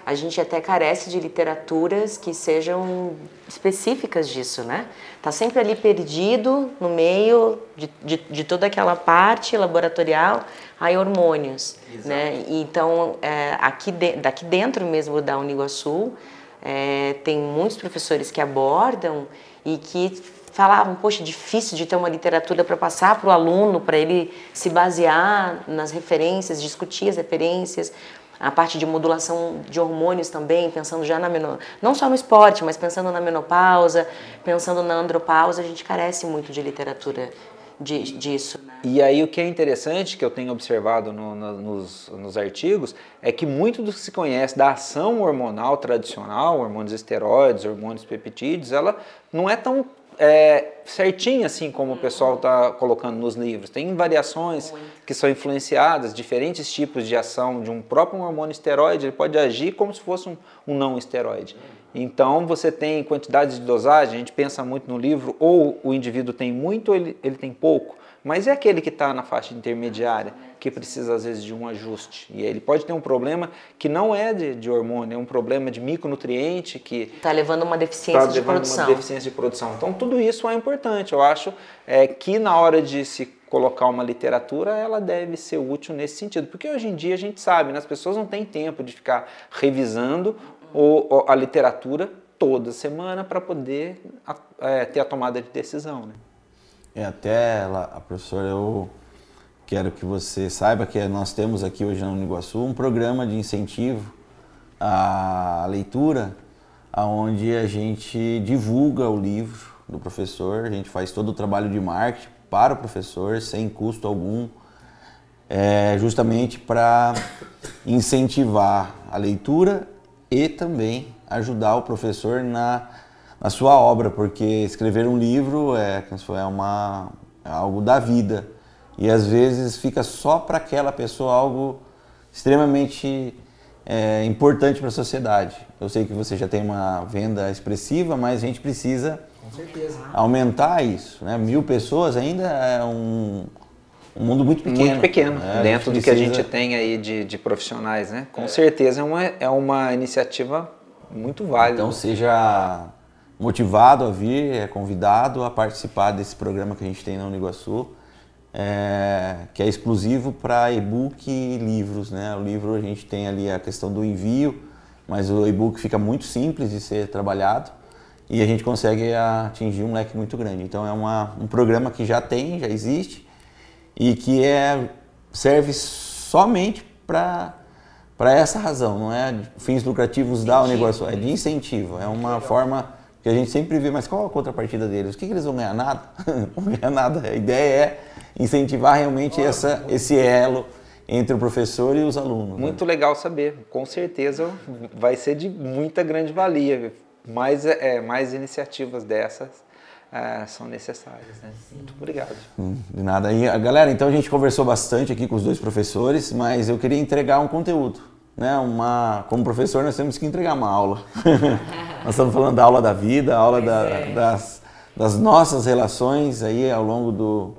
a gente até carece de literaturas que sejam específicas disso, né? Tá sempre ali perdido no meio de, de, de toda aquela parte laboratorial, aí hormônios, Exato. né? Então, é, aqui de, daqui dentro mesmo da Uniguaçu, é, tem muitos professores que abordam e que falavam, poxa, difícil de ter uma literatura para passar para o aluno, para ele se basear nas referências, discutir as referências, a parte de modulação de hormônios também, pensando já na menopausa, não só no esporte, mas pensando na menopausa, pensando na andropausa, a gente carece muito de literatura de, disso. Né? E aí o que é interessante, que eu tenho observado no, no, nos, nos artigos, é que muito do que se conhece da ação hormonal tradicional, hormônios esteroides, hormônios peptídeos, ela não é tão é, certinho assim como o pessoal está colocando nos livros. Tem variações que são influenciadas, diferentes tipos de ação de um próprio hormônio esteroide, ele pode agir como se fosse um, um não esteroide. Então você tem quantidades de dosagem, a gente pensa muito no livro, ou o indivíduo tem muito ou ele, ele tem pouco. Mas é aquele que está na faixa intermediária que precisa às vezes de um ajuste. E ele pode ter um problema que não é de, de hormônio, é um problema de micronutriente que está levando uma deficiência tá de produção. Uma deficiência de produção. Então tudo isso é importante. Eu acho é, que na hora de se colocar uma literatura, ela deve ser útil nesse sentido, porque hoje em dia a gente sabe, né, as pessoas não têm tempo de ficar revisando o, a literatura toda semana para poder é, ter a tomada de decisão. Né? É, até, a professora, eu quero que você saiba que nós temos aqui hoje na Uniguaçu um programa de incentivo à leitura, onde a gente divulga o livro do professor, a gente faz todo o trabalho de marketing para o professor, sem custo algum, é, justamente para incentivar a leitura e também ajudar o professor na na sua obra, porque escrever um livro é, é, uma, é algo da vida. E às vezes fica só para aquela pessoa algo extremamente é, importante para a sociedade. Eu sei que você já tem uma venda expressiva, mas a gente precisa aumentar isso. Né? Mil pessoas ainda é um, um mundo muito pequeno. Muito pequeno, né? dentro do que a gente tem aí de, de profissionais. Né? Com é. certeza é uma, é uma iniciativa muito válida. Então seja motivado a vir, é convidado a participar desse programa que a gente tem na Uniguaçu, é, que é exclusivo para e-book e livros. Né? O livro a gente tem ali a questão do envio, mas o e-book fica muito simples de ser trabalhado e a gente consegue atingir um leque muito grande. Então é uma, um programa que já tem, já existe e que é, serve somente para para essa razão, não é fins lucrativos da Uniguaçu, é de incentivo, é uma forma que a gente sempre vê, mas qual a contrapartida deles? O que, que eles vão ganhar? Nada. *laughs* não vão ganhar nada. A ideia é incentivar realmente essa, esse elo entre o professor e os alunos. Muito né? legal saber. Com certeza vai ser de muita grande valia. Mais, é, mais iniciativas dessas é, são necessárias. Né? Muito obrigado. Hum, de nada. E, galera, então a gente conversou bastante aqui com os dois professores, mas eu queria entregar um conteúdo. Né? Uma, como professor, nós temos que entregar uma aula. *laughs* nós estamos falando da aula da vida, aula da, é. das, das nossas relações aí ao longo do,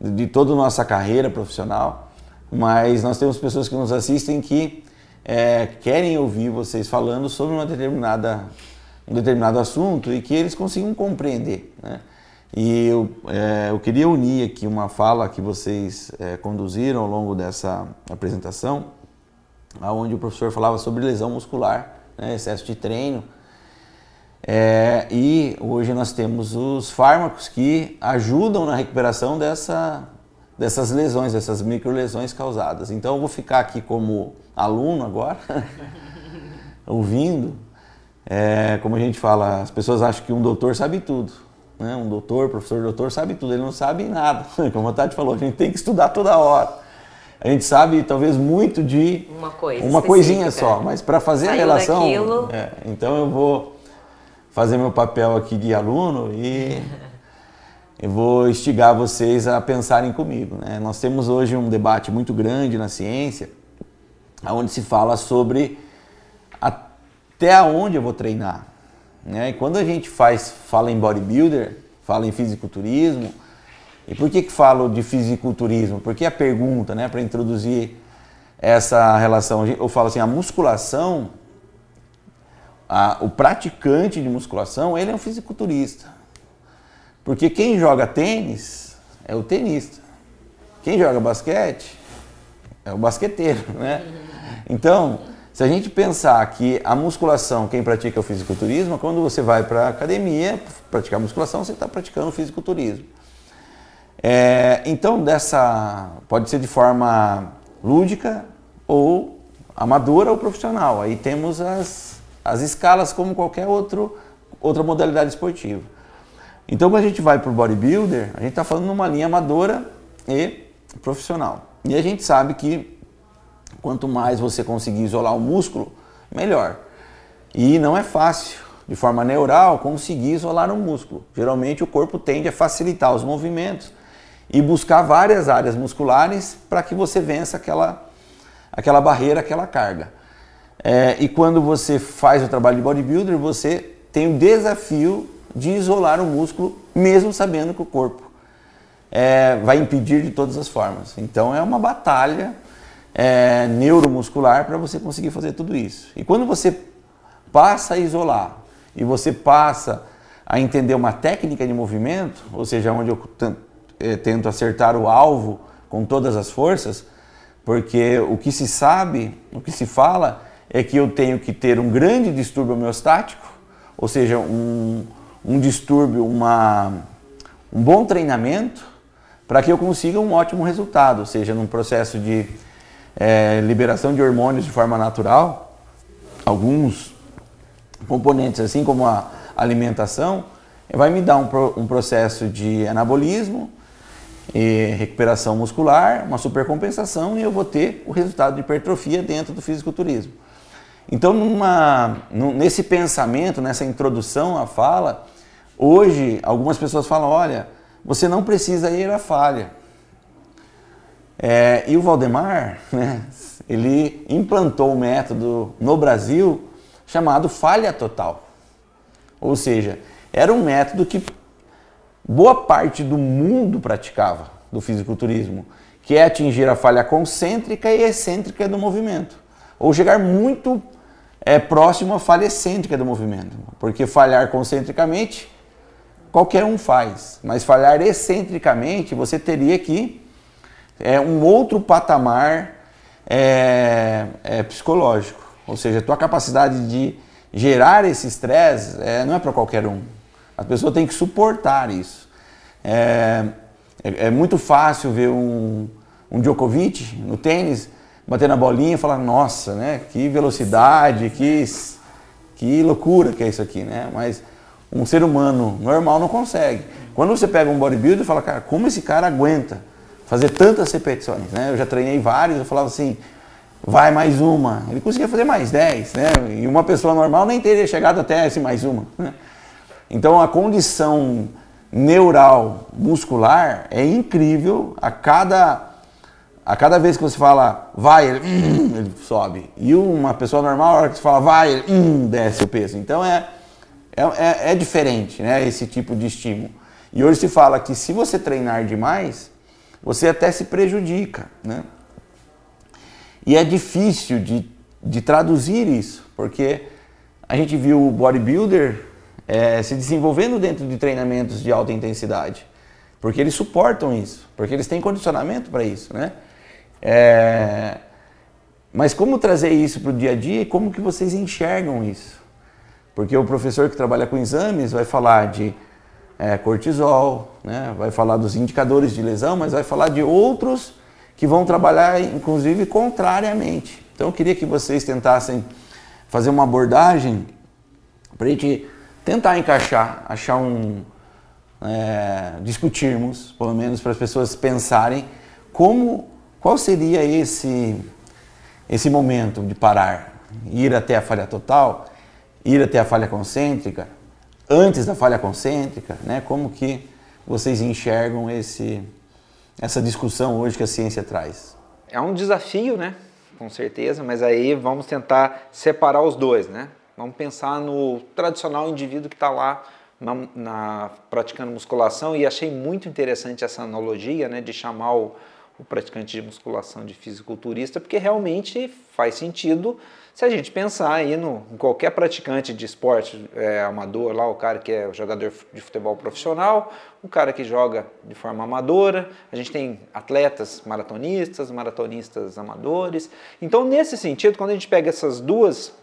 de toda a nossa carreira profissional. Mas nós temos pessoas que nos assistem que é, querem ouvir vocês falando sobre uma determinada um determinado assunto e que eles consigam compreender. Né? E eu, é, eu queria unir aqui uma fala que vocês é, conduziram ao longo dessa apresentação, onde o professor falava sobre lesão muscular, né, excesso de treino. É, e hoje nós temos os fármacos que ajudam na recuperação dessa, dessas lesões, dessas microlesões causadas. Então eu vou ficar aqui como aluno agora, *laughs* ouvindo é, como a gente fala, as pessoas acham que um doutor sabe tudo. Né? Um doutor, professor doutor, sabe tudo. Ele não sabe nada. *laughs* Como a Tati falou, a gente tem que estudar toda hora. A gente sabe talvez muito de uma, coisa uma coisinha só, mas para fazer Saiu a relação. É, então eu vou fazer meu papel aqui de aluno e *laughs* eu vou instigar vocês a pensarem comigo. Né? Nós temos hoje um debate muito grande na ciência, onde se fala sobre até onde eu vou treinar. Né? E quando a gente faz, fala em bodybuilder, fala em fisiculturismo, e por que, que falo de fisiculturismo? Porque a pergunta, né, para introduzir essa relação, eu falo assim, a musculação, a, o praticante de musculação, ele é um fisiculturista. Porque quem joga tênis é o tenista. Quem joga basquete é o basqueteiro, *laughs* né? Então, se a gente pensar que a musculação, quem pratica o fisiculturismo, quando você vai para a academia praticar musculação, você está praticando o fisiculturismo. É, então, dessa pode ser de forma lúdica ou amadora ou profissional. Aí temos as, as escalas como qualquer outro, outra modalidade esportiva. Então, quando a gente vai para o bodybuilder, a gente está falando numa linha amadora e profissional. E a gente sabe que Quanto mais você conseguir isolar o músculo, melhor. E não é fácil, de forma neural, conseguir isolar o músculo. Geralmente o corpo tende a facilitar os movimentos e buscar várias áreas musculares para que você vença aquela, aquela barreira, aquela carga. É, e quando você faz o trabalho de bodybuilder, você tem o desafio de isolar o músculo, mesmo sabendo que o corpo é, vai impedir de todas as formas. Então é uma batalha é, neuromuscular para você conseguir fazer tudo isso. E quando você passa a isolar e você passa a entender uma técnica de movimento, ou seja, onde eu é, tento acertar o alvo com todas as forças, porque o que se sabe, o que se fala é que eu tenho que ter um grande distúrbio homeostático, ou seja, um, um distúrbio, uma, um bom treinamento, para que eu consiga um ótimo resultado, ou seja, num processo de é, liberação de hormônios de forma natural, alguns componentes, assim como a alimentação, vai me dar um, um processo de anabolismo, e recuperação muscular, uma supercompensação e eu vou ter o resultado de hipertrofia dentro do fisiculturismo. Então, numa, nesse pensamento, nessa introdução à fala, hoje algumas pessoas falam: olha, você não precisa ir à falha. É, e o Valdemar, *laughs* né, ele implantou um método no Brasil chamado falha total. Ou seja, era um método que boa parte do mundo praticava do fisiculturismo, que é atingir a falha concêntrica e excêntrica do movimento, ou chegar muito é, próximo à falha excêntrica do movimento, porque falhar concentricamente qualquer um faz, mas falhar excentricamente você teria que é um outro patamar é, é psicológico. Ou seja, a tua capacidade de gerar esse estresse é, não é para qualquer um. A pessoa tem que suportar isso. É, é, é muito fácil ver um, um Djokovic no tênis bater na bolinha e falar, nossa, né, que velocidade, que, que loucura que é isso aqui, né? Mas um ser humano normal não consegue. Quando você pega um bodybuilder e fala, cara, como esse cara aguenta? fazer tantas repetições, né? Eu já treinei vários, eu falava assim, vai mais uma. Ele conseguia fazer mais 10, né? E uma pessoa normal nem teria chegado até esse mais uma. Né? Então a condição neural muscular é incrível. A cada, a cada vez que você fala vai, ele, hum, ele sobe. E uma pessoa normal, a hora que você fala vai, ele hum, desce o peso. Então é, é, é, é diferente né, esse tipo de estímulo. E hoje se fala que se você treinar demais, você até se prejudica. Né? E é difícil de, de traduzir isso, porque a gente viu o bodybuilder é, se desenvolvendo dentro de treinamentos de alta intensidade, porque eles suportam isso, porque eles têm condicionamento para isso, né? É, mas como trazer isso para o dia a dia e como que vocês enxergam isso? Porque o professor que trabalha com exames vai falar de é, cortisol, né? vai falar dos indicadores de lesão, mas vai falar de outros que vão trabalhar, inclusive, contrariamente. Então, eu queria que vocês tentassem fazer uma abordagem para a gente tentar encaixar, achar um. É, discutirmos, pelo menos para as pessoas pensarem como, qual seria esse, esse momento de parar, ir até a falha total, ir até a falha concêntrica, antes da falha concêntrica, né? Como que vocês enxergam esse, essa discussão hoje que a ciência traz? É um desafio, né? Com certeza, mas aí vamos tentar separar os dois, né? Vamos pensar no tradicional indivíduo que está lá na, na, praticando musculação e achei muito interessante essa analogia né, de chamar o, o praticante de musculação de fisiculturista, porque realmente faz sentido se a gente pensar aí no, em qualquer praticante de esporte é, amador, lá o cara que é jogador de futebol profissional, o cara que joga de forma amadora, a gente tem atletas maratonistas, maratonistas amadores. Então, nesse sentido, quando a gente pega essas duas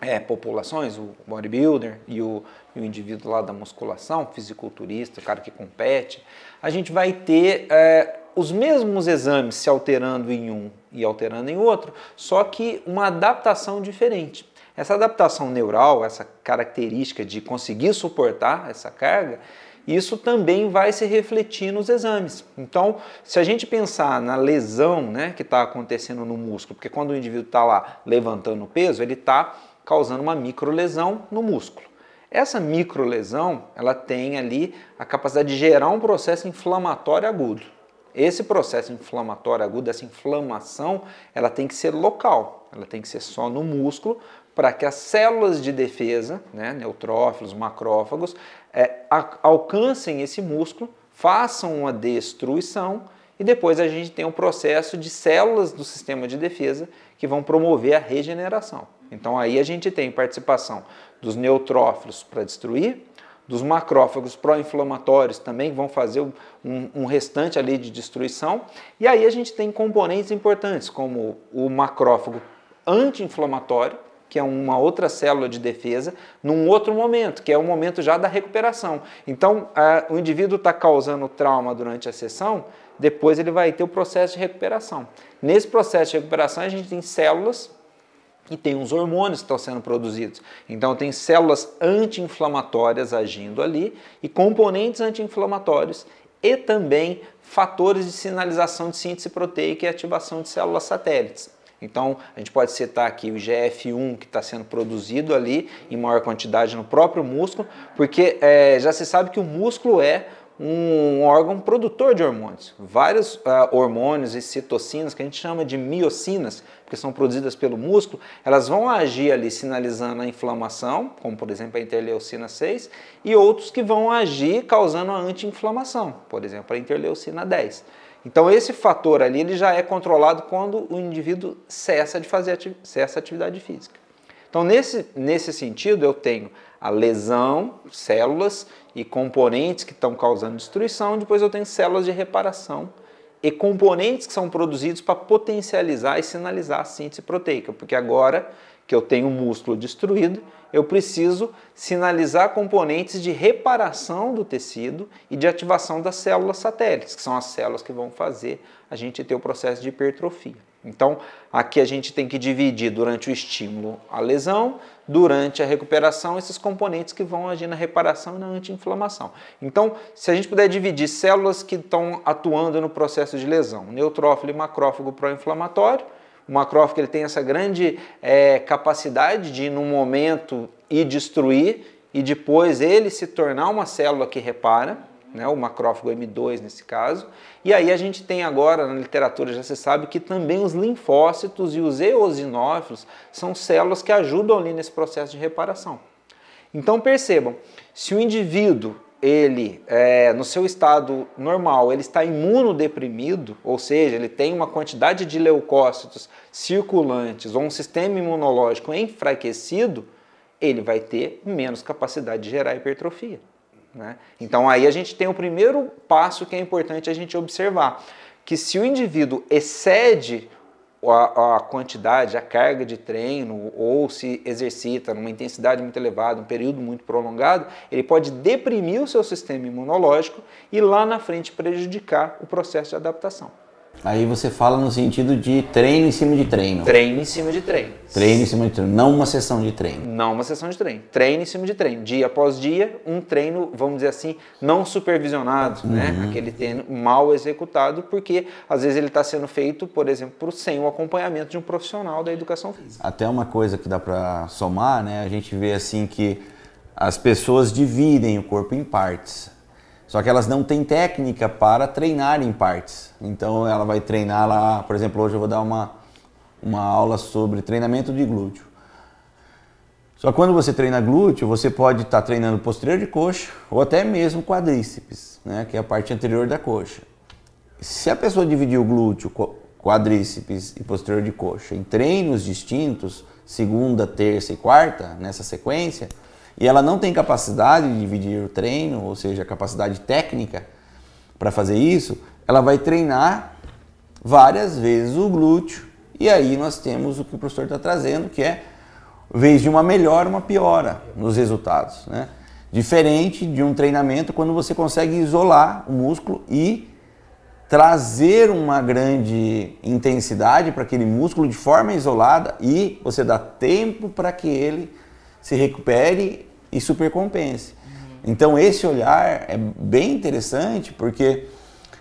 é, populações, o bodybuilder e o, e o indivíduo lá da musculação, fisiculturista, o cara que compete, a gente vai ter é, os mesmos exames se alterando em um e alterando em outro, só que uma adaptação diferente. Essa adaptação neural, essa característica de conseguir suportar essa carga, isso também vai se refletir nos exames. Então, se a gente pensar na lesão né, que está acontecendo no músculo, porque quando o indivíduo está lá levantando o peso, ele está causando uma microlesão no músculo. Essa microlesão, ela tem ali a capacidade de gerar um processo inflamatório agudo. Esse processo inflamatório agudo, essa inflamação, ela tem que ser local, ela tem que ser só no músculo, para que as células de defesa, né, neutrófilos, macrófagos, é, alcancem esse músculo, façam uma destruição e depois a gente tem um processo de células do sistema de defesa que vão promover a regeneração. Então aí a gente tem participação dos neutrófilos para destruir, dos macrófagos pró-inflamatórios também vão fazer um, um, restante ali de destruição. E aí a gente tem componentes importantes, como o macrófago anti-inflamatório, que é uma outra célula de defesa, num outro momento, que é o momento já da recuperação. Então, a, o indivíduo está causando trauma durante a sessão, depois ele vai ter o processo de recuperação. Nesse processo de recuperação, a gente tem células e tem uns hormônios que estão sendo produzidos. Então tem células anti-inflamatórias agindo ali e componentes anti-inflamatórios e também fatores de sinalização de síntese proteica e ativação de células satélites. Então, a gente pode citar aqui o GF1 que está sendo produzido ali em maior quantidade no próprio músculo, porque é, já se sabe que o músculo é um órgão produtor de hormônios. Vários uh, hormônios e citocinas, que a gente chama de miocinas, que são produzidas pelo músculo, elas vão agir ali sinalizando a inflamação, como por exemplo a interleucina 6, e outros que vão agir causando a anti-inflamação, por exemplo a interleucina 10. Então esse fator ali ele já é controlado quando o indivíduo cessa de fazer ati cessa atividade física. Então nesse, nesse sentido eu tenho a lesão, células e componentes que estão causando destruição, depois eu tenho células de reparação e componentes que são produzidos para potencializar e sinalizar a síntese proteica, porque agora que eu tenho o músculo destruído, eu preciso sinalizar componentes de reparação do tecido e de ativação das células satélites, que são as células que vão fazer a gente ter o processo de hipertrofia. Então, aqui a gente tem que dividir durante o estímulo a lesão, durante a recuperação, esses componentes que vão agir na reparação e na anti-inflamação. Então, se a gente puder dividir células que estão atuando no processo de lesão, neutrófilo e macrófago pró-inflamatório, o macrófago ele tem essa grande é, capacidade de, num momento, ir destruir e depois ele se tornar uma célula que repara. Né, o macrófago M2 nesse caso. E aí a gente tem agora, na literatura já se sabe, que também os linfócitos e os eosinófilos são células que ajudam ali nesse processo de reparação. Então percebam, se o indivíduo ele, é, no seu estado normal, ele está imunodeprimido, ou seja, ele tem uma quantidade de leucócitos circulantes ou um sistema imunológico enfraquecido, ele vai ter menos capacidade de gerar hipertrofia. Né? Então aí a gente tem o primeiro passo que é importante a gente observar, que se o indivíduo excede a, a, quantidade, a carga de treino ou se exercita numa intensidade muito elevada, um período muito prolongado, ele pode deprimir o seu sistema imunológico e lá na frente prejudicar o processo de adaptação. Aí você fala no sentido de treino em cima de treino. Treino em cima de treino. Treino em cima de treino, não uma sessão de treino. Não uma sessão de treino. Treino em cima de treino. Dia após dia, um treino, vamos dizer assim, não supervisionado, né? uhum. né? Aquele treino mal executado, porque às vezes ele está sendo feito, por exemplo, sem o acompanhamento de um profissional da educação física. Até uma coisa que dá para somar, né? A gente vê assim que as pessoas dividem o corpo em partes. Só que elas não têm técnica para treinar em partes. Então ela vai treinar lá, por exemplo, hoje eu vou dar uma, uma aula sobre treinamento de glúteo. Só que quando você treina glúteo, você pode estar tá treinando posterior de coxa ou até mesmo quadríceps, né, que é a parte anterior da coxa. Se a pessoa dividir o glúteo, quadríceps e posterior de coxa em treinos distintos, segunda, terça e quarta, nessa sequência, e ela não tem capacidade de dividir o treino, ou seja, capacidade técnica para fazer isso, ela vai treinar várias vezes o glúteo e aí nós temos o que o professor está trazendo, que é, vez de uma melhora, uma piora nos resultados. Né? Diferente de um treinamento quando você consegue isolar o músculo e trazer uma grande intensidade para aquele músculo de forma isolada e você dá tempo para que ele se recupere e supercompense. Uhum. Então esse olhar é bem interessante porque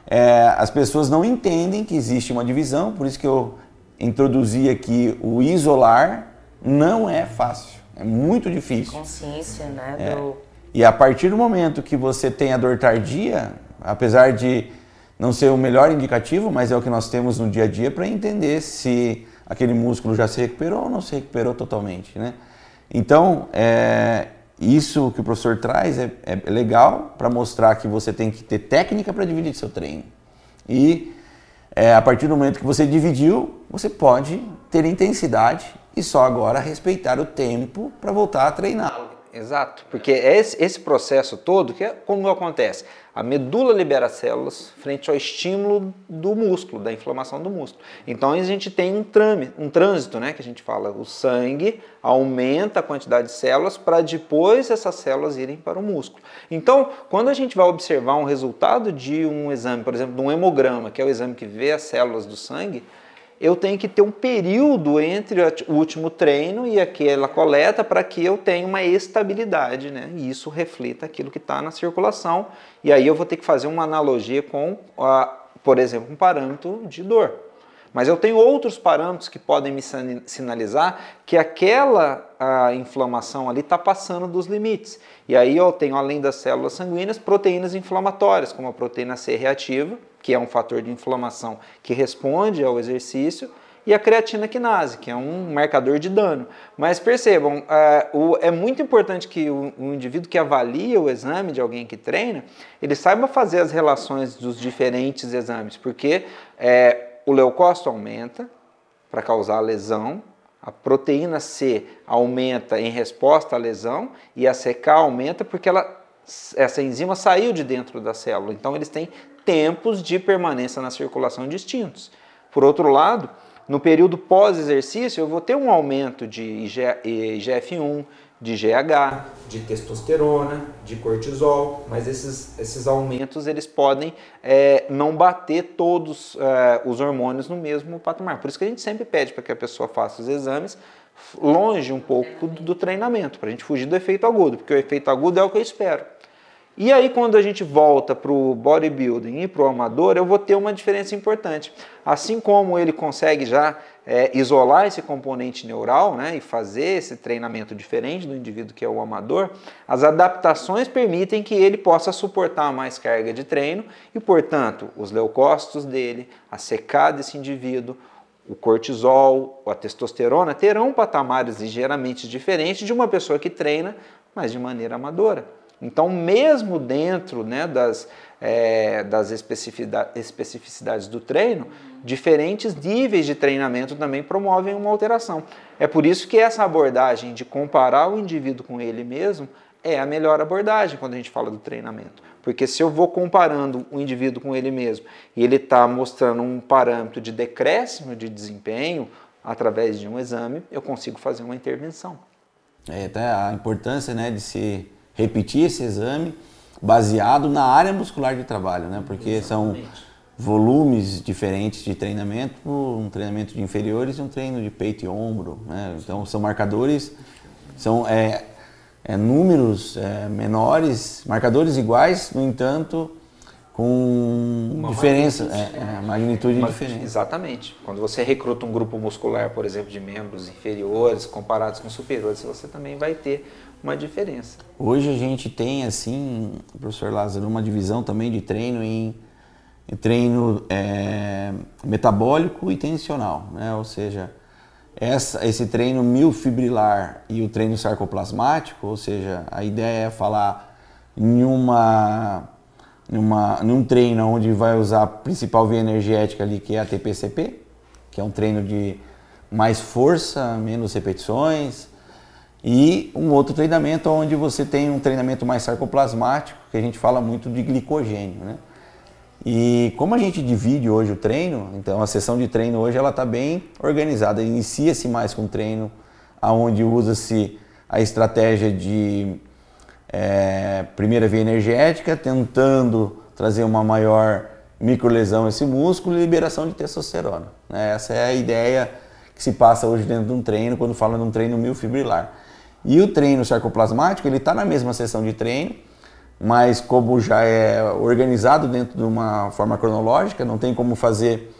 é, as pessoas não entendem que existe uma divisão, por isso que eu introduzi aqui o isolar não é fácil, é muito difícil. Consciência, né? É. Do... E a partir do momento que você tem a dor tardia, apesar de não ser o melhor indicativo, mas é o que nós temos no dia a dia para entender se aquele músculo já se recuperou ou não se recuperou totalmente, né? Então, é, isso que o professor traz é, é legal para mostrar que você tem que ter técnica para dividir seu treino. E é, a partir do momento que você dividiu, você pode ter intensidade e só agora respeitar o tempo para voltar a treinar. Exato, porque é esse, esse processo todo que é como acontece. A medula libera células frente ao estímulo do músculo, da inflamação do músculo. Então a gente tem um, trame, um trânsito, né, que a gente fala, o sangue aumenta a quantidade de células para depois essas células irem para o músculo. Então, quando a gente vai observar um resultado de um exame, por exemplo, de um hemograma, que é o exame que vê as células do sangue, eu tenho que ter um período entre o último treino e aquela coleta para que eu tenha uma estabilidade, né? E isso reflita aquilo que está na circulação. E aí eu vou ter que fazer uma analogia com, a, por exemplo, um parâmetro de dor. Mas eu tenho outros parâmetros que podem me sinalizar que aquela inflamação ali está passando dos limites. E aí eu tenho, além das células sanguíneas, proteínas inflamatórias, como a proteína C reativa, que é um fator de inflamação que responde ao exercício, e a creatina quinase, que é um marcador de dano. Mas percebam, é, é muito importante que o, o, indivíduo que avalia o exame de alguém que treina, ele saiba fazer as relações dos diferentes exames, porque é, o leucócito aumenta para causar a lesão, a proteína C aumenta em resposta à lesão e a CK aumenta porque ela, essa enzima saiu de dentro da célula. Então eles têm tempos de permanência na circulação distintos. Por outro lado, no período pós-exercício, eu vou ter um aumento de IGF-1, de GH, de testosterona, de cortisol, mas esses, esses aumentos eles podem é, não bater todos é, os hormônios no mesmo patamar. Por isso que a gente sempre pede para que a pessoa faça os exames longe um pouco do, do treinamento, para a gente fugir do efeito agudo, porque o efeito agudo é o que eu espero. E aí, quando a gente volta para o bodybuilding e para o amador, eu vou ter uma diferença importante. Assim como ele consegue já é, isolar esse componente neural né, e fazer esse treinamento diferente do indivíduo que é o amador, as adaptações permitem que ele possa suportar mais carga de treino e, portanto, os leucócitos dele, a secada desse indivíduo, o cortisol, a testosterona terão patamares ligeiramente diferentes de uma pessoa que treina, mas de maneira amadora. Então, mesmo dentro né, das, é, das especificidades do treino, diferentes níveis de treinamento também promovem uma alteração. É por isso que essa abordagem de comparar o indivíduo com ele mesmo é a melhor abordagem quando a gente fala do treinamento. Porque se eu vou comparando o indivíduo com ele mesmo e ele está mostrando um parâmetro de decréscimo de desempenho através de um exame, eu consigo fazer uma intervenção. É, até a importância né, de se repetir esse exame baseado na área muscular de trabalho, né? Porque Exatamente. são volumes diferentes de treinamento, um treinamento de inferiores e um treino de peito e ombro, né? Então são marcadores, são é, é números é, menores, marcadores iguais, no entanto com uma diferença, magnitude, é, é, magnitude uma, diferente. Exatamente. Quando você recruta um grupo muscular, por exemplo, de membros inferiores comparados com superiores, você também vai ter uma diferença. Hoje a gente tem, assim, professor Lázaro, uma divisão também de treino em, em treino é, metabólico e tensional, né? Ou seja, essa, esse treino milfibrilar e o treino sarcoplasmático, ou seja, a ideia é falar em uma numa, num treino onde vai usar a principal via energética ali, que é a TPCP, que é um treino de mais força, menos repetições, e um outro treinamento onde você tem um treinamento mais sarcoplasmático, que a gente fala muito de glicogênio, né? E como a gente divide hoje o treino, então a sessão de treino hoje ela está bem organizada. Inicia-se mais com treino, aonde usa-se a estratégia de é, primeira via energética, tentando trazer uma maior microlesão a esse músculo e liberação de testosterona. Né? Essa é a ideia que se passa hoje dentro de um treino, quando fala de um treino miofibrilar. E o treino sarcoplasmático, ele está na mesma sessão de treino, mas como já é organizado dentro de uma forma cronológica, não tem como fazer,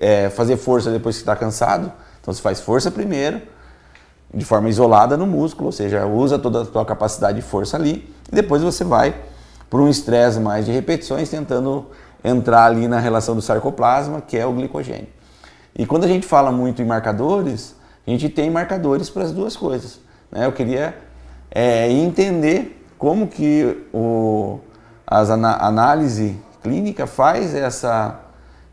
é, fazer força depois que está cansado. Então você faz força primeiro, de forma isolada no músculo, ou seja, usa toda a sua capacidade de força ali, e depois você vai para um estresse mais de repetições, tentando entrar ali na relação do sarcoplasma, que é o glicogênio. E quando a gente fala muito em marcadores, a gente tem marcadores para as duas coisas. Né? Eu queria é, entender como que o, as análise clínica faz essa,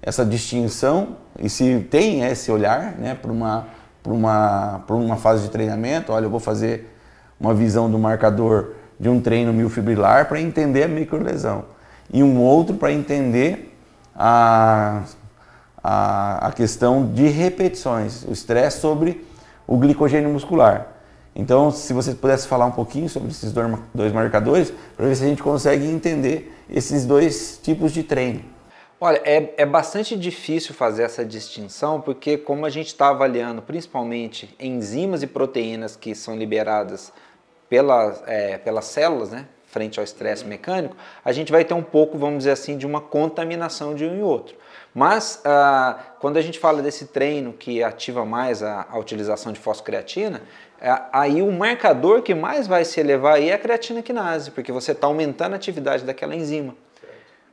essa distinção e se tem esse olhar né, para uma para uma, uma fase de treinamento, olha, eu vou fazer uma visão do marcador de um treino miofibrilar para entender a microlesão e um outro para entender a, a, a, questão de repetições, o estresse sobre o glicogênio muscular. Então, se você pudesse falar um pouquinho sobre esses dois marcadores, para ver se a gente consegue entender esses dois tipos de treino. Olha, é, é bastante difícil fazer essa distinção, porque como a gente está avaliando principalmente enzimas e proteínas que são liberadas pela, é, pelas células, né, frente ao estresse mecânico, a gente vai ter um pouco, vamos dizer assim, de uma contaminação de um e outro. Mas ah, quando a gente fala desse treino que ativa mais a, a utilização de fosfocreatina, aí o marcador que mais vai se elevar aí é a creatina quinase, porque você está aumentando a atividade daquela enzima.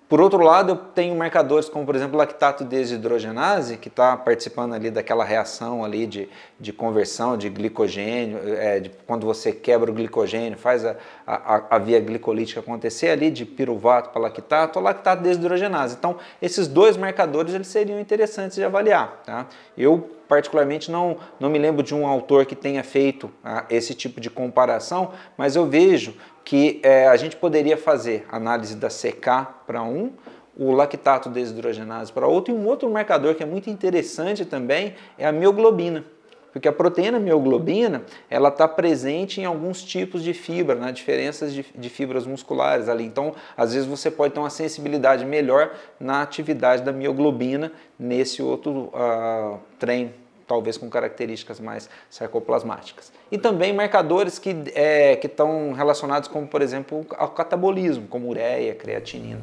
Por outro lado, eu tenho marcadores como, por exemplo, lactato desidrogenase, que está participando ali daquela reação ali de, de conversão de glicogênio, é, de, quando você quebra o glicogênio, faz a, a, a via glicolítica acontecer ali, de piruvato para lactato, ou lactato desidrogenase. Então, esses dois marcadores eles seriam interessantes de avaliar. Tá? Eu, particularmente, não, não me lembro de um autor que tenha feito ah, esse tipo de comparação, mas eu vejo que é, a gente poderia fazer análise da CK para um, o lactato desidrogenase para outro, e um outro marcador que é muito interessante também é a mioglobina. Porque a proteína mioglobina, ela está presente em alguns tipos de fibra, né? diferenças de, de, fibras musculares ali. Então, às vezes você pode ter uma sensibilidade melhor na atividade da mioglobina nesse outro uh, treino talvez com características mais sarcoplasmáticas. E também marcadores que é, estão relacionados como, por exemplo, ao catabolismo, como ureia, creatinina.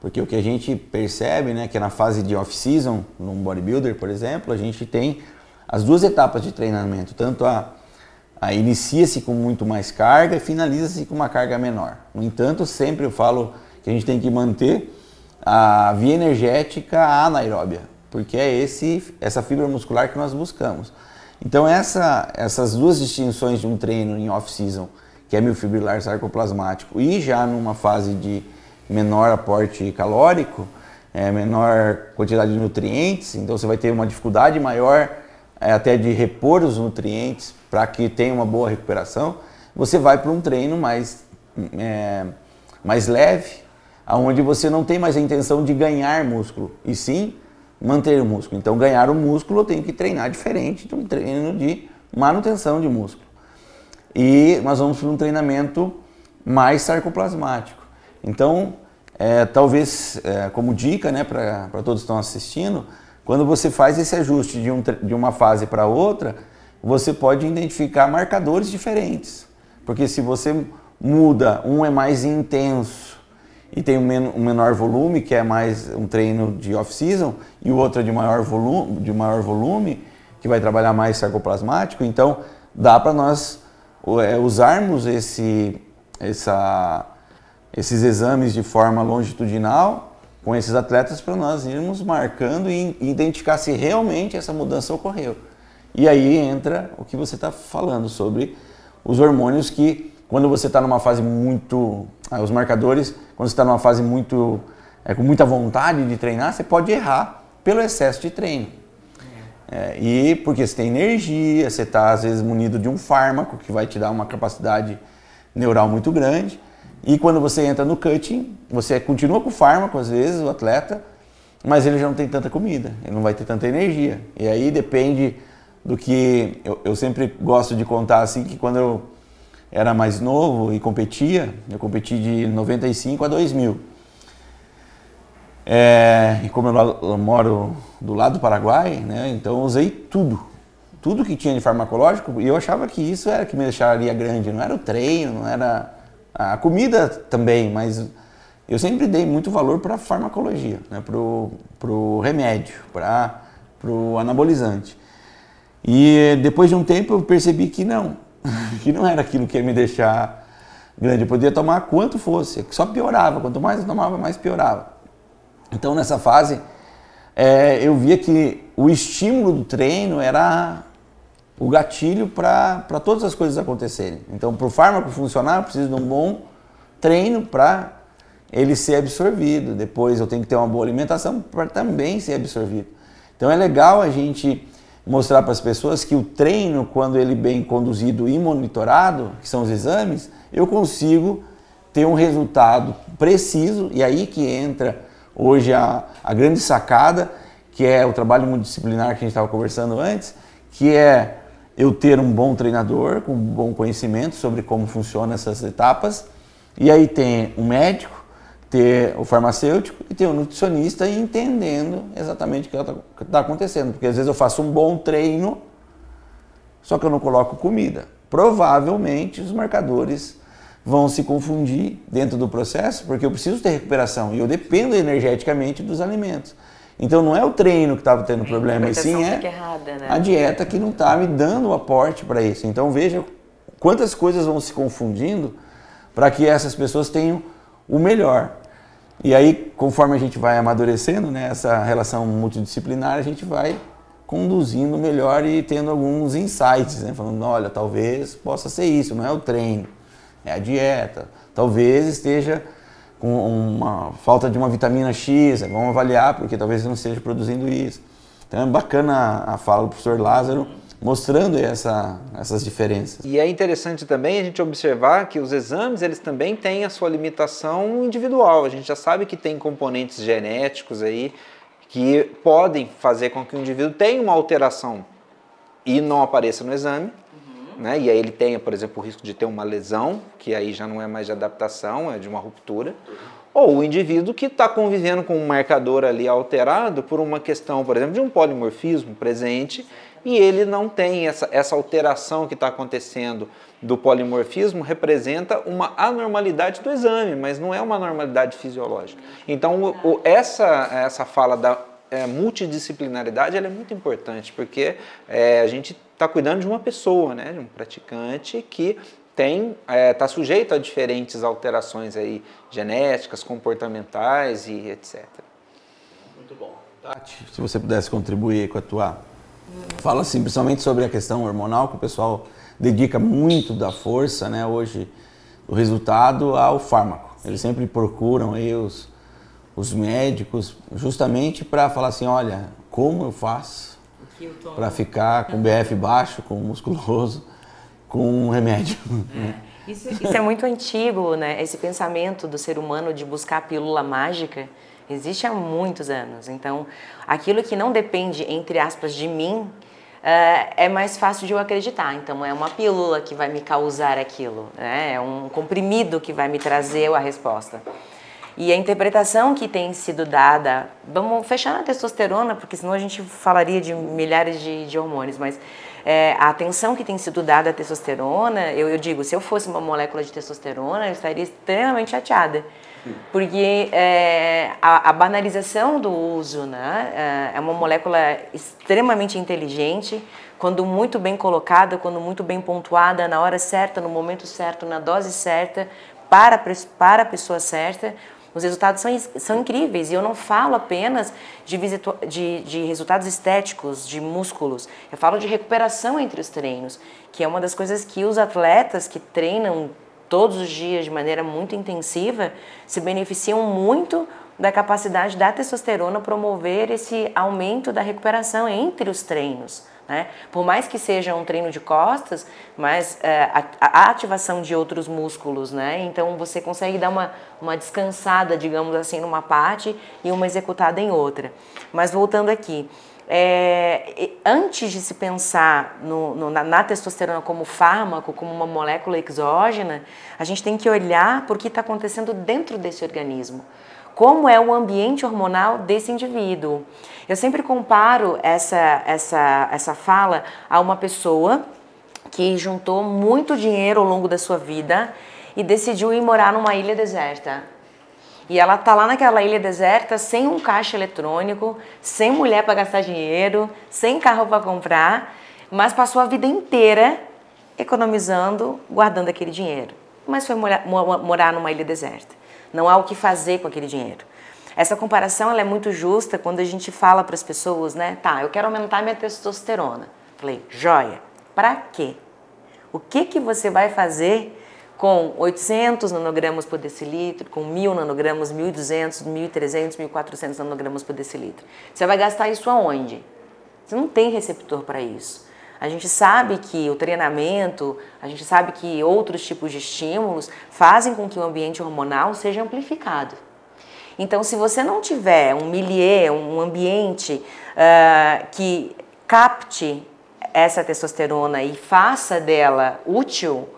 Porque o que a gente percebe, né, que na fase de off-season, num bodybuilder, por exemplo, a gente tem as duas etapas de treinamento, tanto a, a inicia-se com muito mais carga e finaliza-se com uma carga menor. No entanto, sempre eu falo que a gente tem que manter a via energética anaeróbia, porque é esse, essa fibra muscular que nós buscamos. Então essa, essas duas distinções de um treino em off-season, que é miofibrilar sarcoplasmático, e já numa fase de menor aporte calórico, é, menor quantidade de nutrientes, então você vai ter uma dificuldade maior até de repor os nutrientes para que tenha uma boa recuperação, você vai para um treino mais, é, mais leve, aonde você não tem mais a intenção de ganhar músculo, e sim manter o músculo. Então, ganhar o músculo eu tenho que treinar diferente de um treino de manutenção de músculo. E nós vamos para um treinamento mais sarcoplasmático. Então, é, talvez é, como dica né, para todos que estão assistindo, quando você faz esse ajuste de, um, de uma fase para outra, você pode identificar marcadores diferentes. Porque se você muda, um é mais intenso e tem um, men um menor volume, que é mais um treino de off-season, e o outro é de maior, volume, de maior volume, que vai trabalhar mais sarcoplasmático, então dá para nós é, usarmos esse, essa, esses exames de forma longitudinal com esses atletas para nós irmos marcando e identificar se realmente essa mudança ocorreu. E aí entra o que você está falando sobre os hormônios que, quando você está numa fase muito. Ah, os marcadores, quando você está numa fase muito. É, com muita vontade de treinar, você pode errar pelo excesso de treino. É, e porque você tem energia, você está às vezes munido de um fármaco que vai te dar uma capacidade neural muito grande. E quando você entra no cutting, você continua com o fármaco, às vezes, o atleta, mas ele já não tem tanta comida, ele não vai ter tanta energia. E aí depende do que. Eu, eu sempre gosto de contar assim que quando eu era mais novo e competia, eu competi de 95 a 2000. É, e como eu, eu, moro do lado do Paraguai, né, então eu usei tudo, tudo que tinha de farmacológico, e eu achava que isso era que me deixaria grande, não era o treino, não era a comida também, mas eu sempre dei muito valor para a farmacologia, né, para o remédio, para o anabolizante. E depois de um tempo eu percebi que não, *laughs* que não era aquilo que ia me deixar grande. Eu podia tomar quanto fosse, só piorava. Quanto mais eu tomava, mais piorava. Então nessa fase é, eu via que o estímulo do treino era o gatilho para todas as coisas acontecerem. Então, para o fármaco funcionar, eu preciso de um bom treino para ele ser absorvido. Depois, eu tenho que ter uma boa alimentação para também ser absorvido. Então, é legal a gente mostrar para as pessoas que o treino, quando ele bem conduzido e monitorado, que são os exames, eu consigo ter um resultado preciso e aí que entra hoje a, a grande sacada, que é o trabalho multidisciplinar que a gente estava conversando antes, que é eu ter um bom treinador com bom conhecimento sobre como funcionam essas etapas. E aí tem o médico, ter o farmacêutico e ter o nutricionista entendendo exatamente o que está tá acontecendo. Porque às vezes eu faço um bom treino, só que eu não coloco comida. Provavelmente os marcadores vão se confundir dentro do processo, porque eu preciso ter recuperação e eu dependo energeticamente dos alimentos. Então não é o treino que estava tendo problema, e sim é errada, né? a dieta que não está me dando o aporte para isso. Então veja quantas coisas vão se confundindo para que essas pessoas tenham o melhor. E aí, conforme a gente vai amadurecendo, né, essa relação multidisciplinar, a gente vai conduzindo melhor e tendo alguns insights, né, falando, olha, talvez possa ser isso, não é o treino, é a dieta. Talvez esteja com uma falta de uma vitamina X, vamos avaliar porque talvez não esteja produzindo isso. Então é bacana a fala do professor Lázaro mostrando essa, essas diferenças. E é interessante também a gente observar que os exames eles também têm a sua limitação individual. A gente já sabe que tem componentes genéticos aí que podem fazer com que o indivíduo tenha uma alteração e não apareça no exame né? E aí ele tenha, por exemplo, o risco de ter uma lesão, que aí já não é mais de adaptação, é de uma ruptura. ou o indivíduo que está convivendo com um marcador ali alterado por uma questão, por exemplo, de um polimorfismo presente e ele não tem essa, essa alteração que está acontecendo do polimorfismo representa uma anormalidade do exame, mas não é uma normalidade fisiológica. Então, o, o, essa, essa fala da é, multidisciplinaridade é muito importante, porque é, a gente está cuidando de uma pessoa, né, de um praticante que tem está é, tá sujeito a diferentes alterações aí genéticas, comportamentais e etc. Muito bom. Tati, se você pudesse contribuir com a tua fala assim, principalmente sobre a questão hormonal que o pessoal dedica muito da força, né, hoje o resultado ao fármaco. Eles sempre procuram aí os, os médicos justamente para falar assim, olha, como eu faço para ficar com BF baixo, com musculoso, *laughs* com um remédio. É. Isso, isso, é muito antigo, né? Esse pensamento do ser humano de buscar a pílula mágica existe há muitos anos. Então, aquilo que não depende, entre aspas, de mim, é, é mais fácil de eu acreditar. Então, é uma pílula que vai me causar aquilo, né? é um comprimido que vai me trazer a resposta. E a interpretação que tem sido dada, vamos fechar na testosterona, porque senão a gente falaria de milhares de, de hormônios, mas é, a atenção que tem sido dada à testosterona, eu, eu, digo, se eu fosse uma molécula de testosterona, eu estaria extremamente chateada. Porque é, a, a, banalização do uso né, é, é uma molécula extremamente inteligente, quando muito bem colocada, quando muito bem pontuada, na hora certa, no momento certo, na dose certa, para, para a pessoa certa, os resultados são, são incríveis e eu não falo apenas de, de, de resultados estéticos, de músculos. Eu falo de recuperação entre os treinos, que é uma das coisas que os atletas que treinam todos os dias de maneira muito intensiva se beneficiam muito da capacidade da testosterona promover esse aumento da recuperação entre os treinos. Né? Por mais que seja um treino de costas, mas é, a, a, ativação de outros músculos, né? Então você consegue dar uma, uma descansada, digamos assim, numa parte e uma executada em outra. Mas voltando aqui, é, antes de se pensar no, no, na, na, testosterona como fármaco, como uma molécula exógena, a gente tem que olhar por que está acontecendo dentro desse organismo como é o ambiente hormonal desse indivíduo. Eu sempre comparo essa, essa, essa fala a uma pessoa que juntou muito dinheiro ao longo da sua vida e decidiu ir morar numa ilha deserta. E ela tá lá naquela ilha deserta sem um caixa eletrônico, sem mulher para gastar dinheiro, sem carro para comprar, mas passou a vida inteira economizando, guardando aquele dinheiro. Mas foi morar, morar numa ilha deserta. Não há o que fazer com aquele dinheiro. Essa comparação ela é muito justa quando a gente fala para as pessoas, né? Tá, eu quero aumentar minha testosterona. Falei, joia, para quê? O que, que você vai fazer com 800 nanogramas por decilitro, com 1000 nanogramas, 1200, 1300, 1400 nanogramas por decilitro? Você vai gastar isso aonde? Você não tem receptor para isso. A gente sabe que o treinamento, a gente sabe que outros tipos de estímulos fazem com que o ambiente hormonal seja amplificado. Então, se você não tiver um milieu, um ambiente uh, que capte essa testosterona e faça dela útil,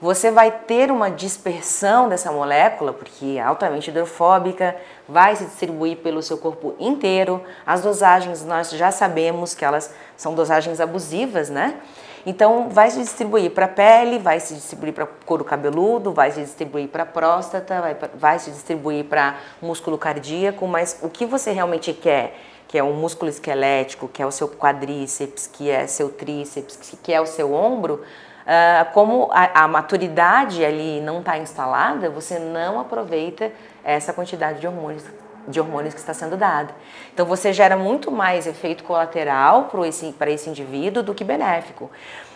você vai ter uma dispersão dessa molécula, porque é altamente hidrofóbica, vai se distribuir pelo seu corpo inteiro. As dosagens nós já sabemos que elas são dosagens abusivas, né? Então, vai se distribuir para a pele, vai se distribuir para couro cabeludo, vai se distribuir para a próstata, vai, vai se distribuir para músculo cardíaco, mas o que você realmente quer, que é um músculo esquelético, que é o seu quadríceps, que é seu tríceps, que é o seu ombro, Uh, como a, a, maturidade ali não está instalada, você não aproveita essa quantidade de hormônios, de hormônios que está sendo dada. Então você gera muito mais efeito colateral para esse, esse indivíduo do que benéfico.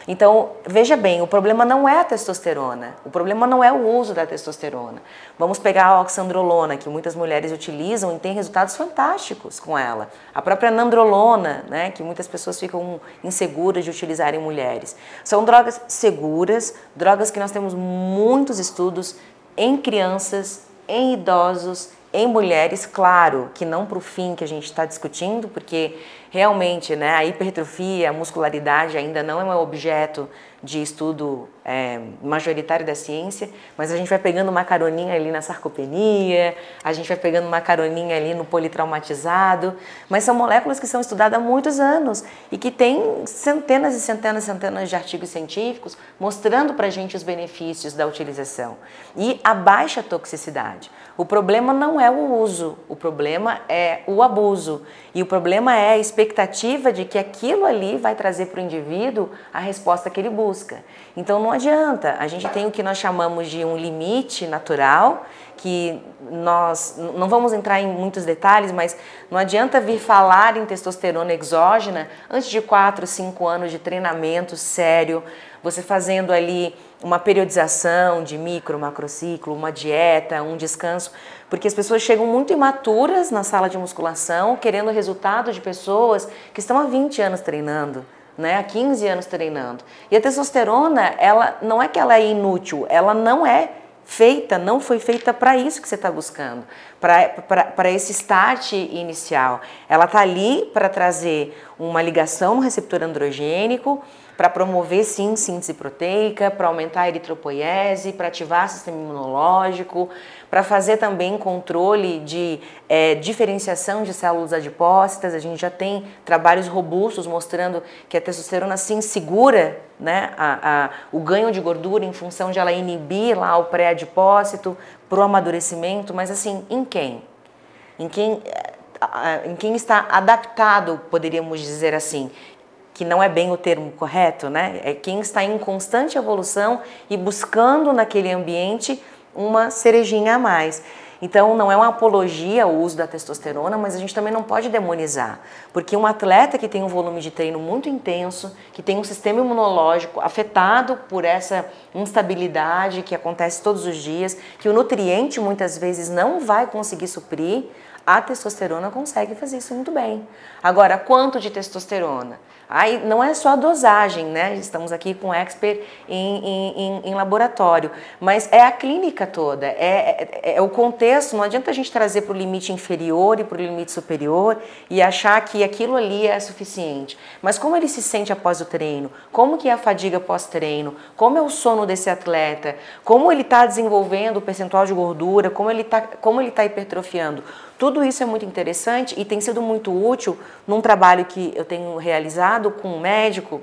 Então, veja bem, o problema não é a testosterona, o problema não é o uso da testosterona. Vamos pegar a oxandrolona, que muitas mulheres utilizam e têm resultados fantásticos com ela. A própria nandrolona, né, que muitas pessoas ficam inseguras de utilizar em mulheres. São drogas seguras, drogas que nós temos muitos estudos em crianças, em idosos, em mulheres, claro, que não para o fim que a gente está discutindo, porque realmente né, a hipertrofia, a muscularidade ainda não é um objeto de estudo é, majoritário da ciência, mas a gente vai pegando uma caroninha ali na sarcopenia, a gente vai pegando uma caroninha ali no politraumatizado, mas são moléculas que são estudadas há muitos anos e que têm centenas e centenas e centenas de artigos científicos mostrando para a gente os benefícios da utilização e a baixa toxicidade. O problema não é o uso, o problema é o abuso. E o problema é a expectativa de que aquilo ali vai trazer para o indivíduo a resposta que ele busca. Então não adianta, a gente tem o que nós chamamos de um limite natural, que nós não vamos entrar em muitos detalhes, mas não adianta vir falar em testosterona exógena antes de 4, 5 anos de treinamento sério, você fazendo ali uma periodização de micro, macrociclo, uma dieta, um descanso, porque as pessoas chegam muito imaturas na sala de musculação, querendo o resultado de pessoas que estão há 20 anos treinando. Né, há 15 anos treinando. E a testosterona, ela não é que ela é inútil, ela não é feita, não foi feita para isso que você está buscando, para esse start inicial. Ela está ali para trazer uma ligação no receptor androgênico, para promover sim síntese proteica, para aumentar a eritropoiese, para ativar o sistema imunológico, para fazer também controle de é, diferenciação de células adipócitas. A gente já tem trabalhos robustos mostrando que a testosterona sim segura né, a, a, o ganho de gordura em função de ela inibir lá o pré-adipócito para o amadurecimento, mas assim, em quem? Em quem, em quem está adaptado, poderíamos dizer assim, que não é bem o termo correto, né? É quem está em constante evolução e buscando naquele ambiente uma cerejinha a mais. Então, não é uma apologia ao uso da testosterona, mas a gente também não pode demonizar, porque um atleta que tem um volume de treino muito intenso, que tem um sistema imunológico afetado por essa instabilidade que acontece todos os dias, que o nutriente muitas vezes não vai conseguir suprir, a testosterona consegue fazer isso muito bem. Agora, quanto de testosterona? Aí não é só a dosagem, né? Estamos aqui com expert em, em, em laboratório, mas é a clínica toda, é, é, é o contexto. Não adianta a gente trazer para o limite inferior e para o limite superior e achar que aquilo ali é suficiente. Mas como ele se sente após o treino? Como que é a fadiga pós-treino? Como é o sono desse atleta? Como ele está desenvolvendo o percentual de gordura? Como ele está tá hipertrofiando? Tudo isso é muito interessante e tem sido muito útil num trabalho que eu tenho realizado com um médico,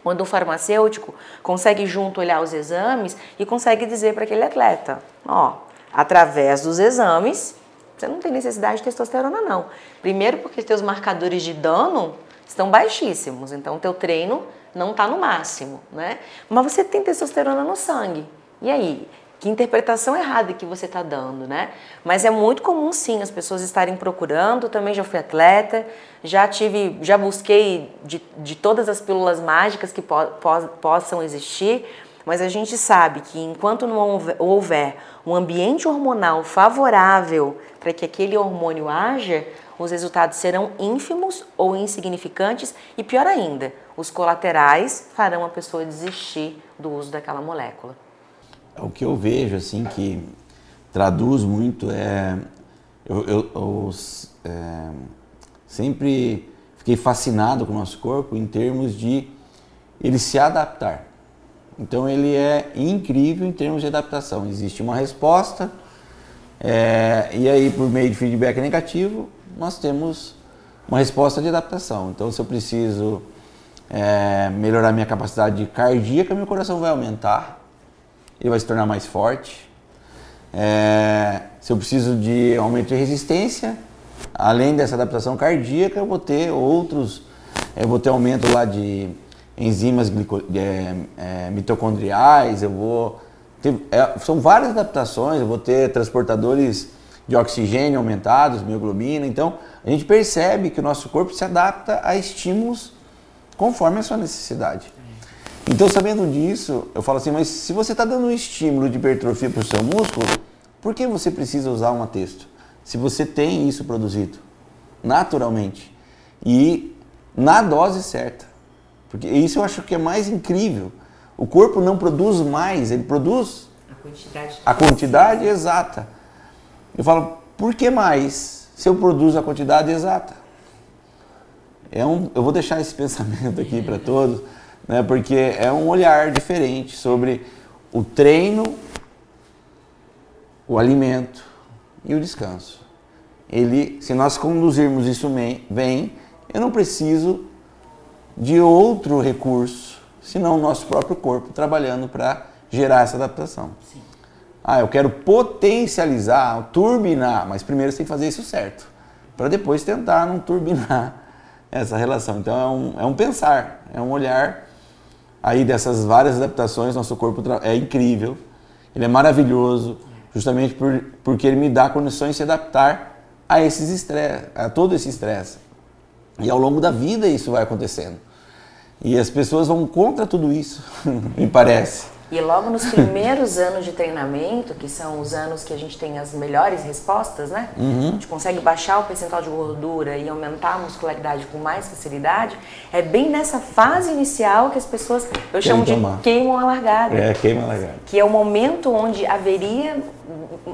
quando o farmacêutico consegue junto olhar os exames e consegue dizer para aquele atleta, ó, através dos exames, você não tem necessidade de testosterona não. Primeiro porque teus marcadores de dano estão baixíssimos, então o teu treino não está no máximo, né? Mas você tem testosterona no sangue. E aí? Que interpretação errada que você está dando, né? Mas é muito comum sim as pessoas estarem procurando. Também já fui atleta, já tive, já busquei de, de todas as pílulas mágicas que po, po, possam existir. Mas a gente sabe que enquanto não houver um ambiente hormonal favorável para que aquele hormônio haja, os resultados serão ínfimos ou insignificantes e pior ainda, os colaterais farão a pessoa desistir do uso daquela molécula o que eu vejo assim que traduz muito é eu, eu, eu é, sempre fiquei fascinado com o nosso corpo em termos de ele se adaptar. Então ele é incrível em termos de adaptação. Existe uma resposta é, e aí por meio de feedback negativo nós temos uma resposta de adaptação. Então se eu preciso é, melhorar minha capacidade cardíaca, meu coração vai aumentar ele vai se tornar mais forte. É, se eu preciso de aumento de resistência, além dessa adaptação cardíaca, eu vou ter outros, eu vou ter aumento lá de enzimas glico, é, é, mitocondriais, eu vou ter, é, são várias adaptações, eu vou ter transportadores de oxigênio aumentados, mioglobina, então a gente percebe que o nosso corpo se adapta a estímulos conforme a sua necessidade. Então, sabendo disso, eu falo assim, mas se você está dando um estímulo de hipertrofia para o seu músculo, por que você precisa usar um atesto? Se você tem isso produzido naturalmente e na dose certa. Porque isso eu acho que é mais incrível. O corpo não produz mais, ele produz a quantidade, a quantidade exata. Eu falo, por que mais se eu produzo a quantidade exata? É um, eu vou deixar esse *laughs* pensamento aqui para todos, né, porque é um olhar diferente sobre o treino, o alimento e o descanso. Ele, se nós conduzirmos isso bem, eu não preciso de outro recurso, senão o nosso próprio corpo trabalhando para gerar essa adaptação. Sim. Ah, eu quero potencializar, turbinar, mas primeiro você tem que fazer isso certo, para depois tentar não turbinar *laughs* essa relação. Então é um, é um pensar, é um olhar aí dessas várias adaptações, nosso corpo é incrível, ele é maravilhoso, justamente por, porque ele me dá condições de se adaptar a esses estresse, a todo esse estresse. E ao longo da vida isso vai acontecendo. E as pessoas vão contra tudo isso, *laughs* me parece. E logo nos primeiros *laughs* anos de treinamento, que são os anos que a gente tem as melhores respostas, né? Uhum. A gente consegue baixar o percentual de gordura e aumentar a muscularidade com mais facilidade. É bem nessa fase inicial que as pessoas, eu chamo de queimam a largada. É, queimam a largada. Que é o momento onde haveria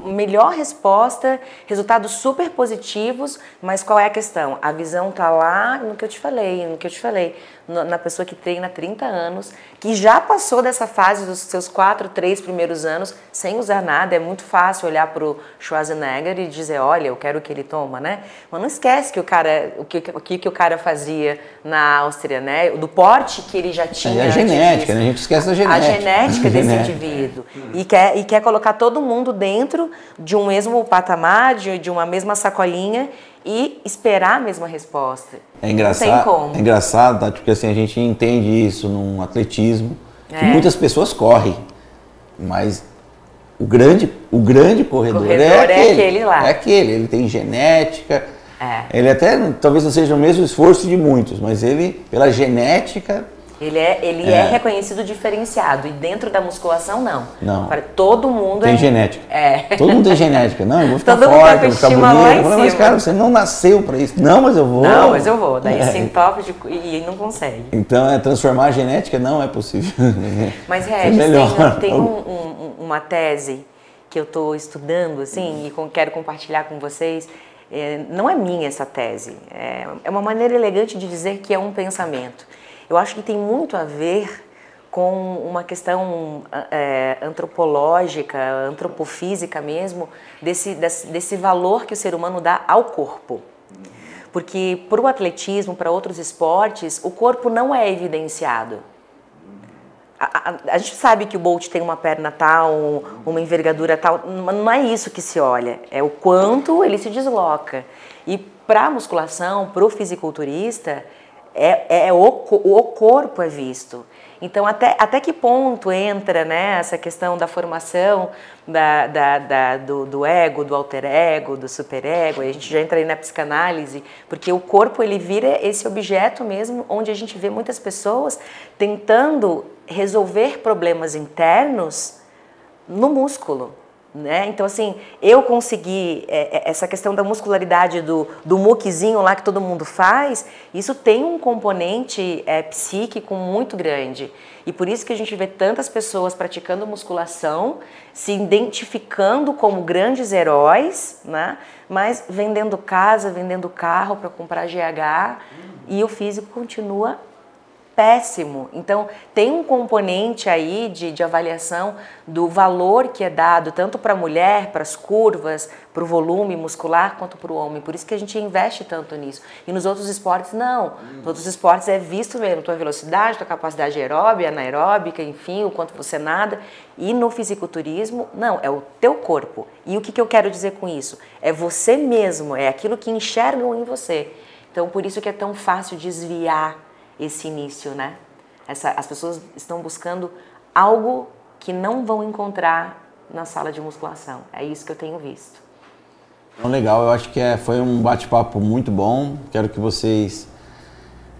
melhor resposta, resultados super positivos, mas qual é a questão? A visão tá lá no que eu te falei, no que eu te falei, na pessoa que treina 30 anos, que já passou dessa fase dos seus quatro, três primeiros anos sem usar nada. É muito fácil olhar para o Schwarzenegger e dizer, olha, eu quero o que ele toma, né? Mas não esquece que o cara, o que, o que, que o cara fazia na Áustria, né? Do porte que ele já tinha. É a genética, né? A gente esquece da genética. A genética desse indivíduo. E quer, e quer colocar todo mundo dentro de um mesmo patamar, de, de uma mesma sacolinha e esperar a mesma resposta. É engraçado, Não tem como. É engraçado, tá? porque assim, a gente entende isso num atletismo, que é. muitas pessoas correm, mas o grande, o grande corredor, corredor é, aquele, é aquele lá. É aquele, ele tem genética, é. ele até talvez não seja o mesmo esforço de muitos, mas ele, pela genética, ele é, ele é. é. reconhecido diferenciado. E dentro da musculação, não. Não. Para todo mundo tem é. genética. É. Todo mundo tem genética. Não, eu vou ficar todo forte, vou ficar bonito. Falo, mas, cara, você não nasceu para isso. Não, mas eu vou. Não, mas eu vou. Daí é. se entope de... e não consegue. Então, é, transformar a genética não é possível. *laughs* Mas, Regis, é tem, tem um, um, uma tese que eu estou estudando, assim, e quero compartilhar com vocês. É, não é minha essa tese. É, é uma maneira elegante de dizer que é um pensamento eu acho que tem muito a ver com uma questão é, antropológica, antropofísica mesmo, desse, desse, desse valor que o ser humano dá ao corpo. Porque para o atletismo, para outros esportes, o corpo não é evidenciado. A, a, a, gente sabe que o Bolt tem uma perna tal, uma envergadura tal, não é isso que se olha, é o quanto ele se desloca. E para a musculação, para o fisiculturista, é, é o, o corpo é visto. Então, até, até que ponto entra né, essa questão da formação da, da, da, do, do ego, do alter ego, do superego? A gente já entra aí na psicanálise, porque o corpo ele vira esse objeto mesmo onde a gente vê muitas pessoas tentando resolver problemas internos no músculo. Né? Então, assim, eu consegui é, é, essa questão da muscularidade do, do muquezinho lá que todo mundo faz, isso tem um componente é, psíquico muito grande. E por isso que a gente vê tantas pessoas praticando musculação, se identificando como grandes heróis, né? mas vendendo casa, vendendo carro para comprar GH, e o físico continua péssimo. Então, tem um componente aí de, de avaliação do valor que é dado tanto para a mulher, para as curvas, para o volume muscular, quanto para o homem. Por isso que a gente investe tanto nisso. E nos outros esportes, não. Nos outros esportes é visto mesmo tua velocidade, tua capacidade aeróbica, anaeróbica, enfim, o quanto você nada. E no fisiculturismo, não, é o teu corpo. E o que, que eu quero dizer com isso? É você mesmo, é aquilo que enxergam em você. Então, por isso que é tão fácil desviar esse início, né? Essa, as pessoas estão buscando algo que não vão encontrar na sala de musculação. É isso que eu tenho visto. Então, legal, eu acho que é, foi um bate-papo muito bom. Quero que vocês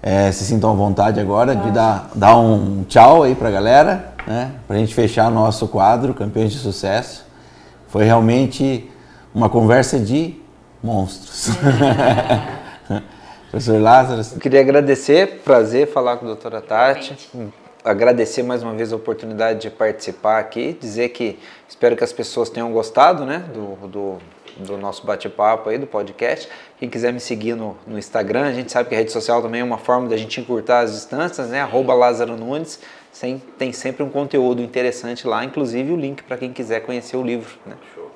é, se sintam à vontade agora de dar, dar um tchau aí pra galera, né? Pra gente fechar nosso quadro Campeões de Sucesso. Foi realmente uma conversa de monstros. *laughs* Professor Lázaro. Eu queria agradecer, prazer falar com a doutora Tati. Agradecer mais uma vez a oportunidade de participar aqui, dizer que espero que as pessoas tenham gostado né, do, do, do nosso bate-papo aí, do podcast. Quem quiser me seguir no, no, Instagram, a gente sabe que a rede social também é uma forma da gente encurtar as distâncias, né? Arroba Lázaro Nunes. Sem, tem sempre um conteúdo interessante lá, inclusive o link para quem quiser conhecer o livro. Né? Show.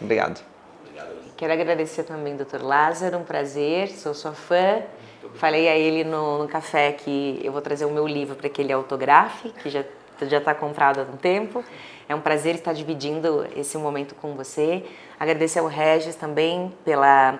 Obrigado. Quero agradecer também Dr. Lázaro, um prazer, sou sua fã. Falei a ele no, no, café que eu vou trazer o meu livro para que ele autografe, que já já está comprado há um tempo. É um prazer estar dividindo esse momento com você. Agradecer ao Regis também pela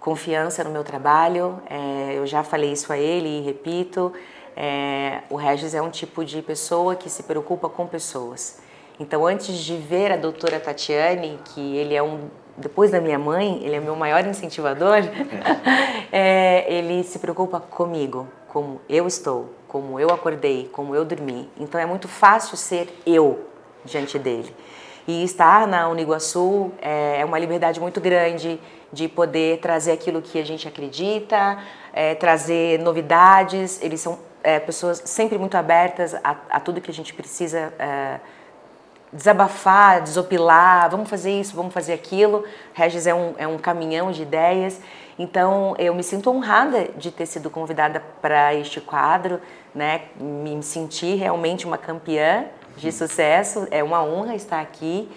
confiança no meu trabalho. É, eu já falei isso a ele e repito. É, o Regis é um tipo de pessoa que se preocupa com pessoas. Então, antes de ver a doutora Tatiane, que ele é um, depois da minha mãe, ele é meu maior incentivador, *laughs* é, ele se preocupa comigo, como eu estou, como eu acordei, como eu dormi. Então, é muito fácil ser eu diante dele. E estar na Uniguaçu é uma liberdade muito grande de poder trazer aquilo que a gente acredita, é, trazer novidades. Eles são é, pessoas sempre muito abertas a, a, tudo que a gente precisa é, desabafar, desopilar. Vamos fazer isso, vamos fazer aquilo. Regis é um, é um caminhão de ideias. Então, eu me sinto honrada de ter sido convidada para este quadro, né? Me senti realmente uma campeã de sucesso. É uma honra estar aqui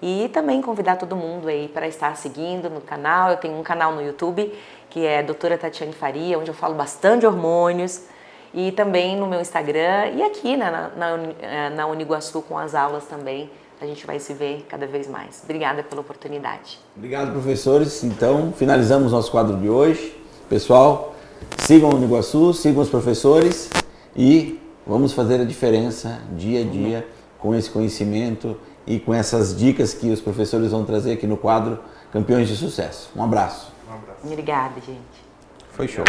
e também convidar todo mundo aí para estar seguindo no canal. Eu tenho um canal no YouTube que é Doutora Tatiane Faria, onde eu falo bastante hormônios. E também no meu Instagram e aqui né, na, na, na Uniguaçu com as aulas também. A gente vai se ver cada vez mais. Obrigada pela oportunidade. Obrigado, professores. Então, finalizamos nosso quadro de hoje. Pessoal, sigam o Uniguaçu, sigam os professores e Vamos fazer a diferença dia a dia com esse conhecimento e com essas dicas que os professores vão trazer aqui no quadro Campeões de Sucesso. Um abraço. Um abraço. Obrigada, gente. Foi show.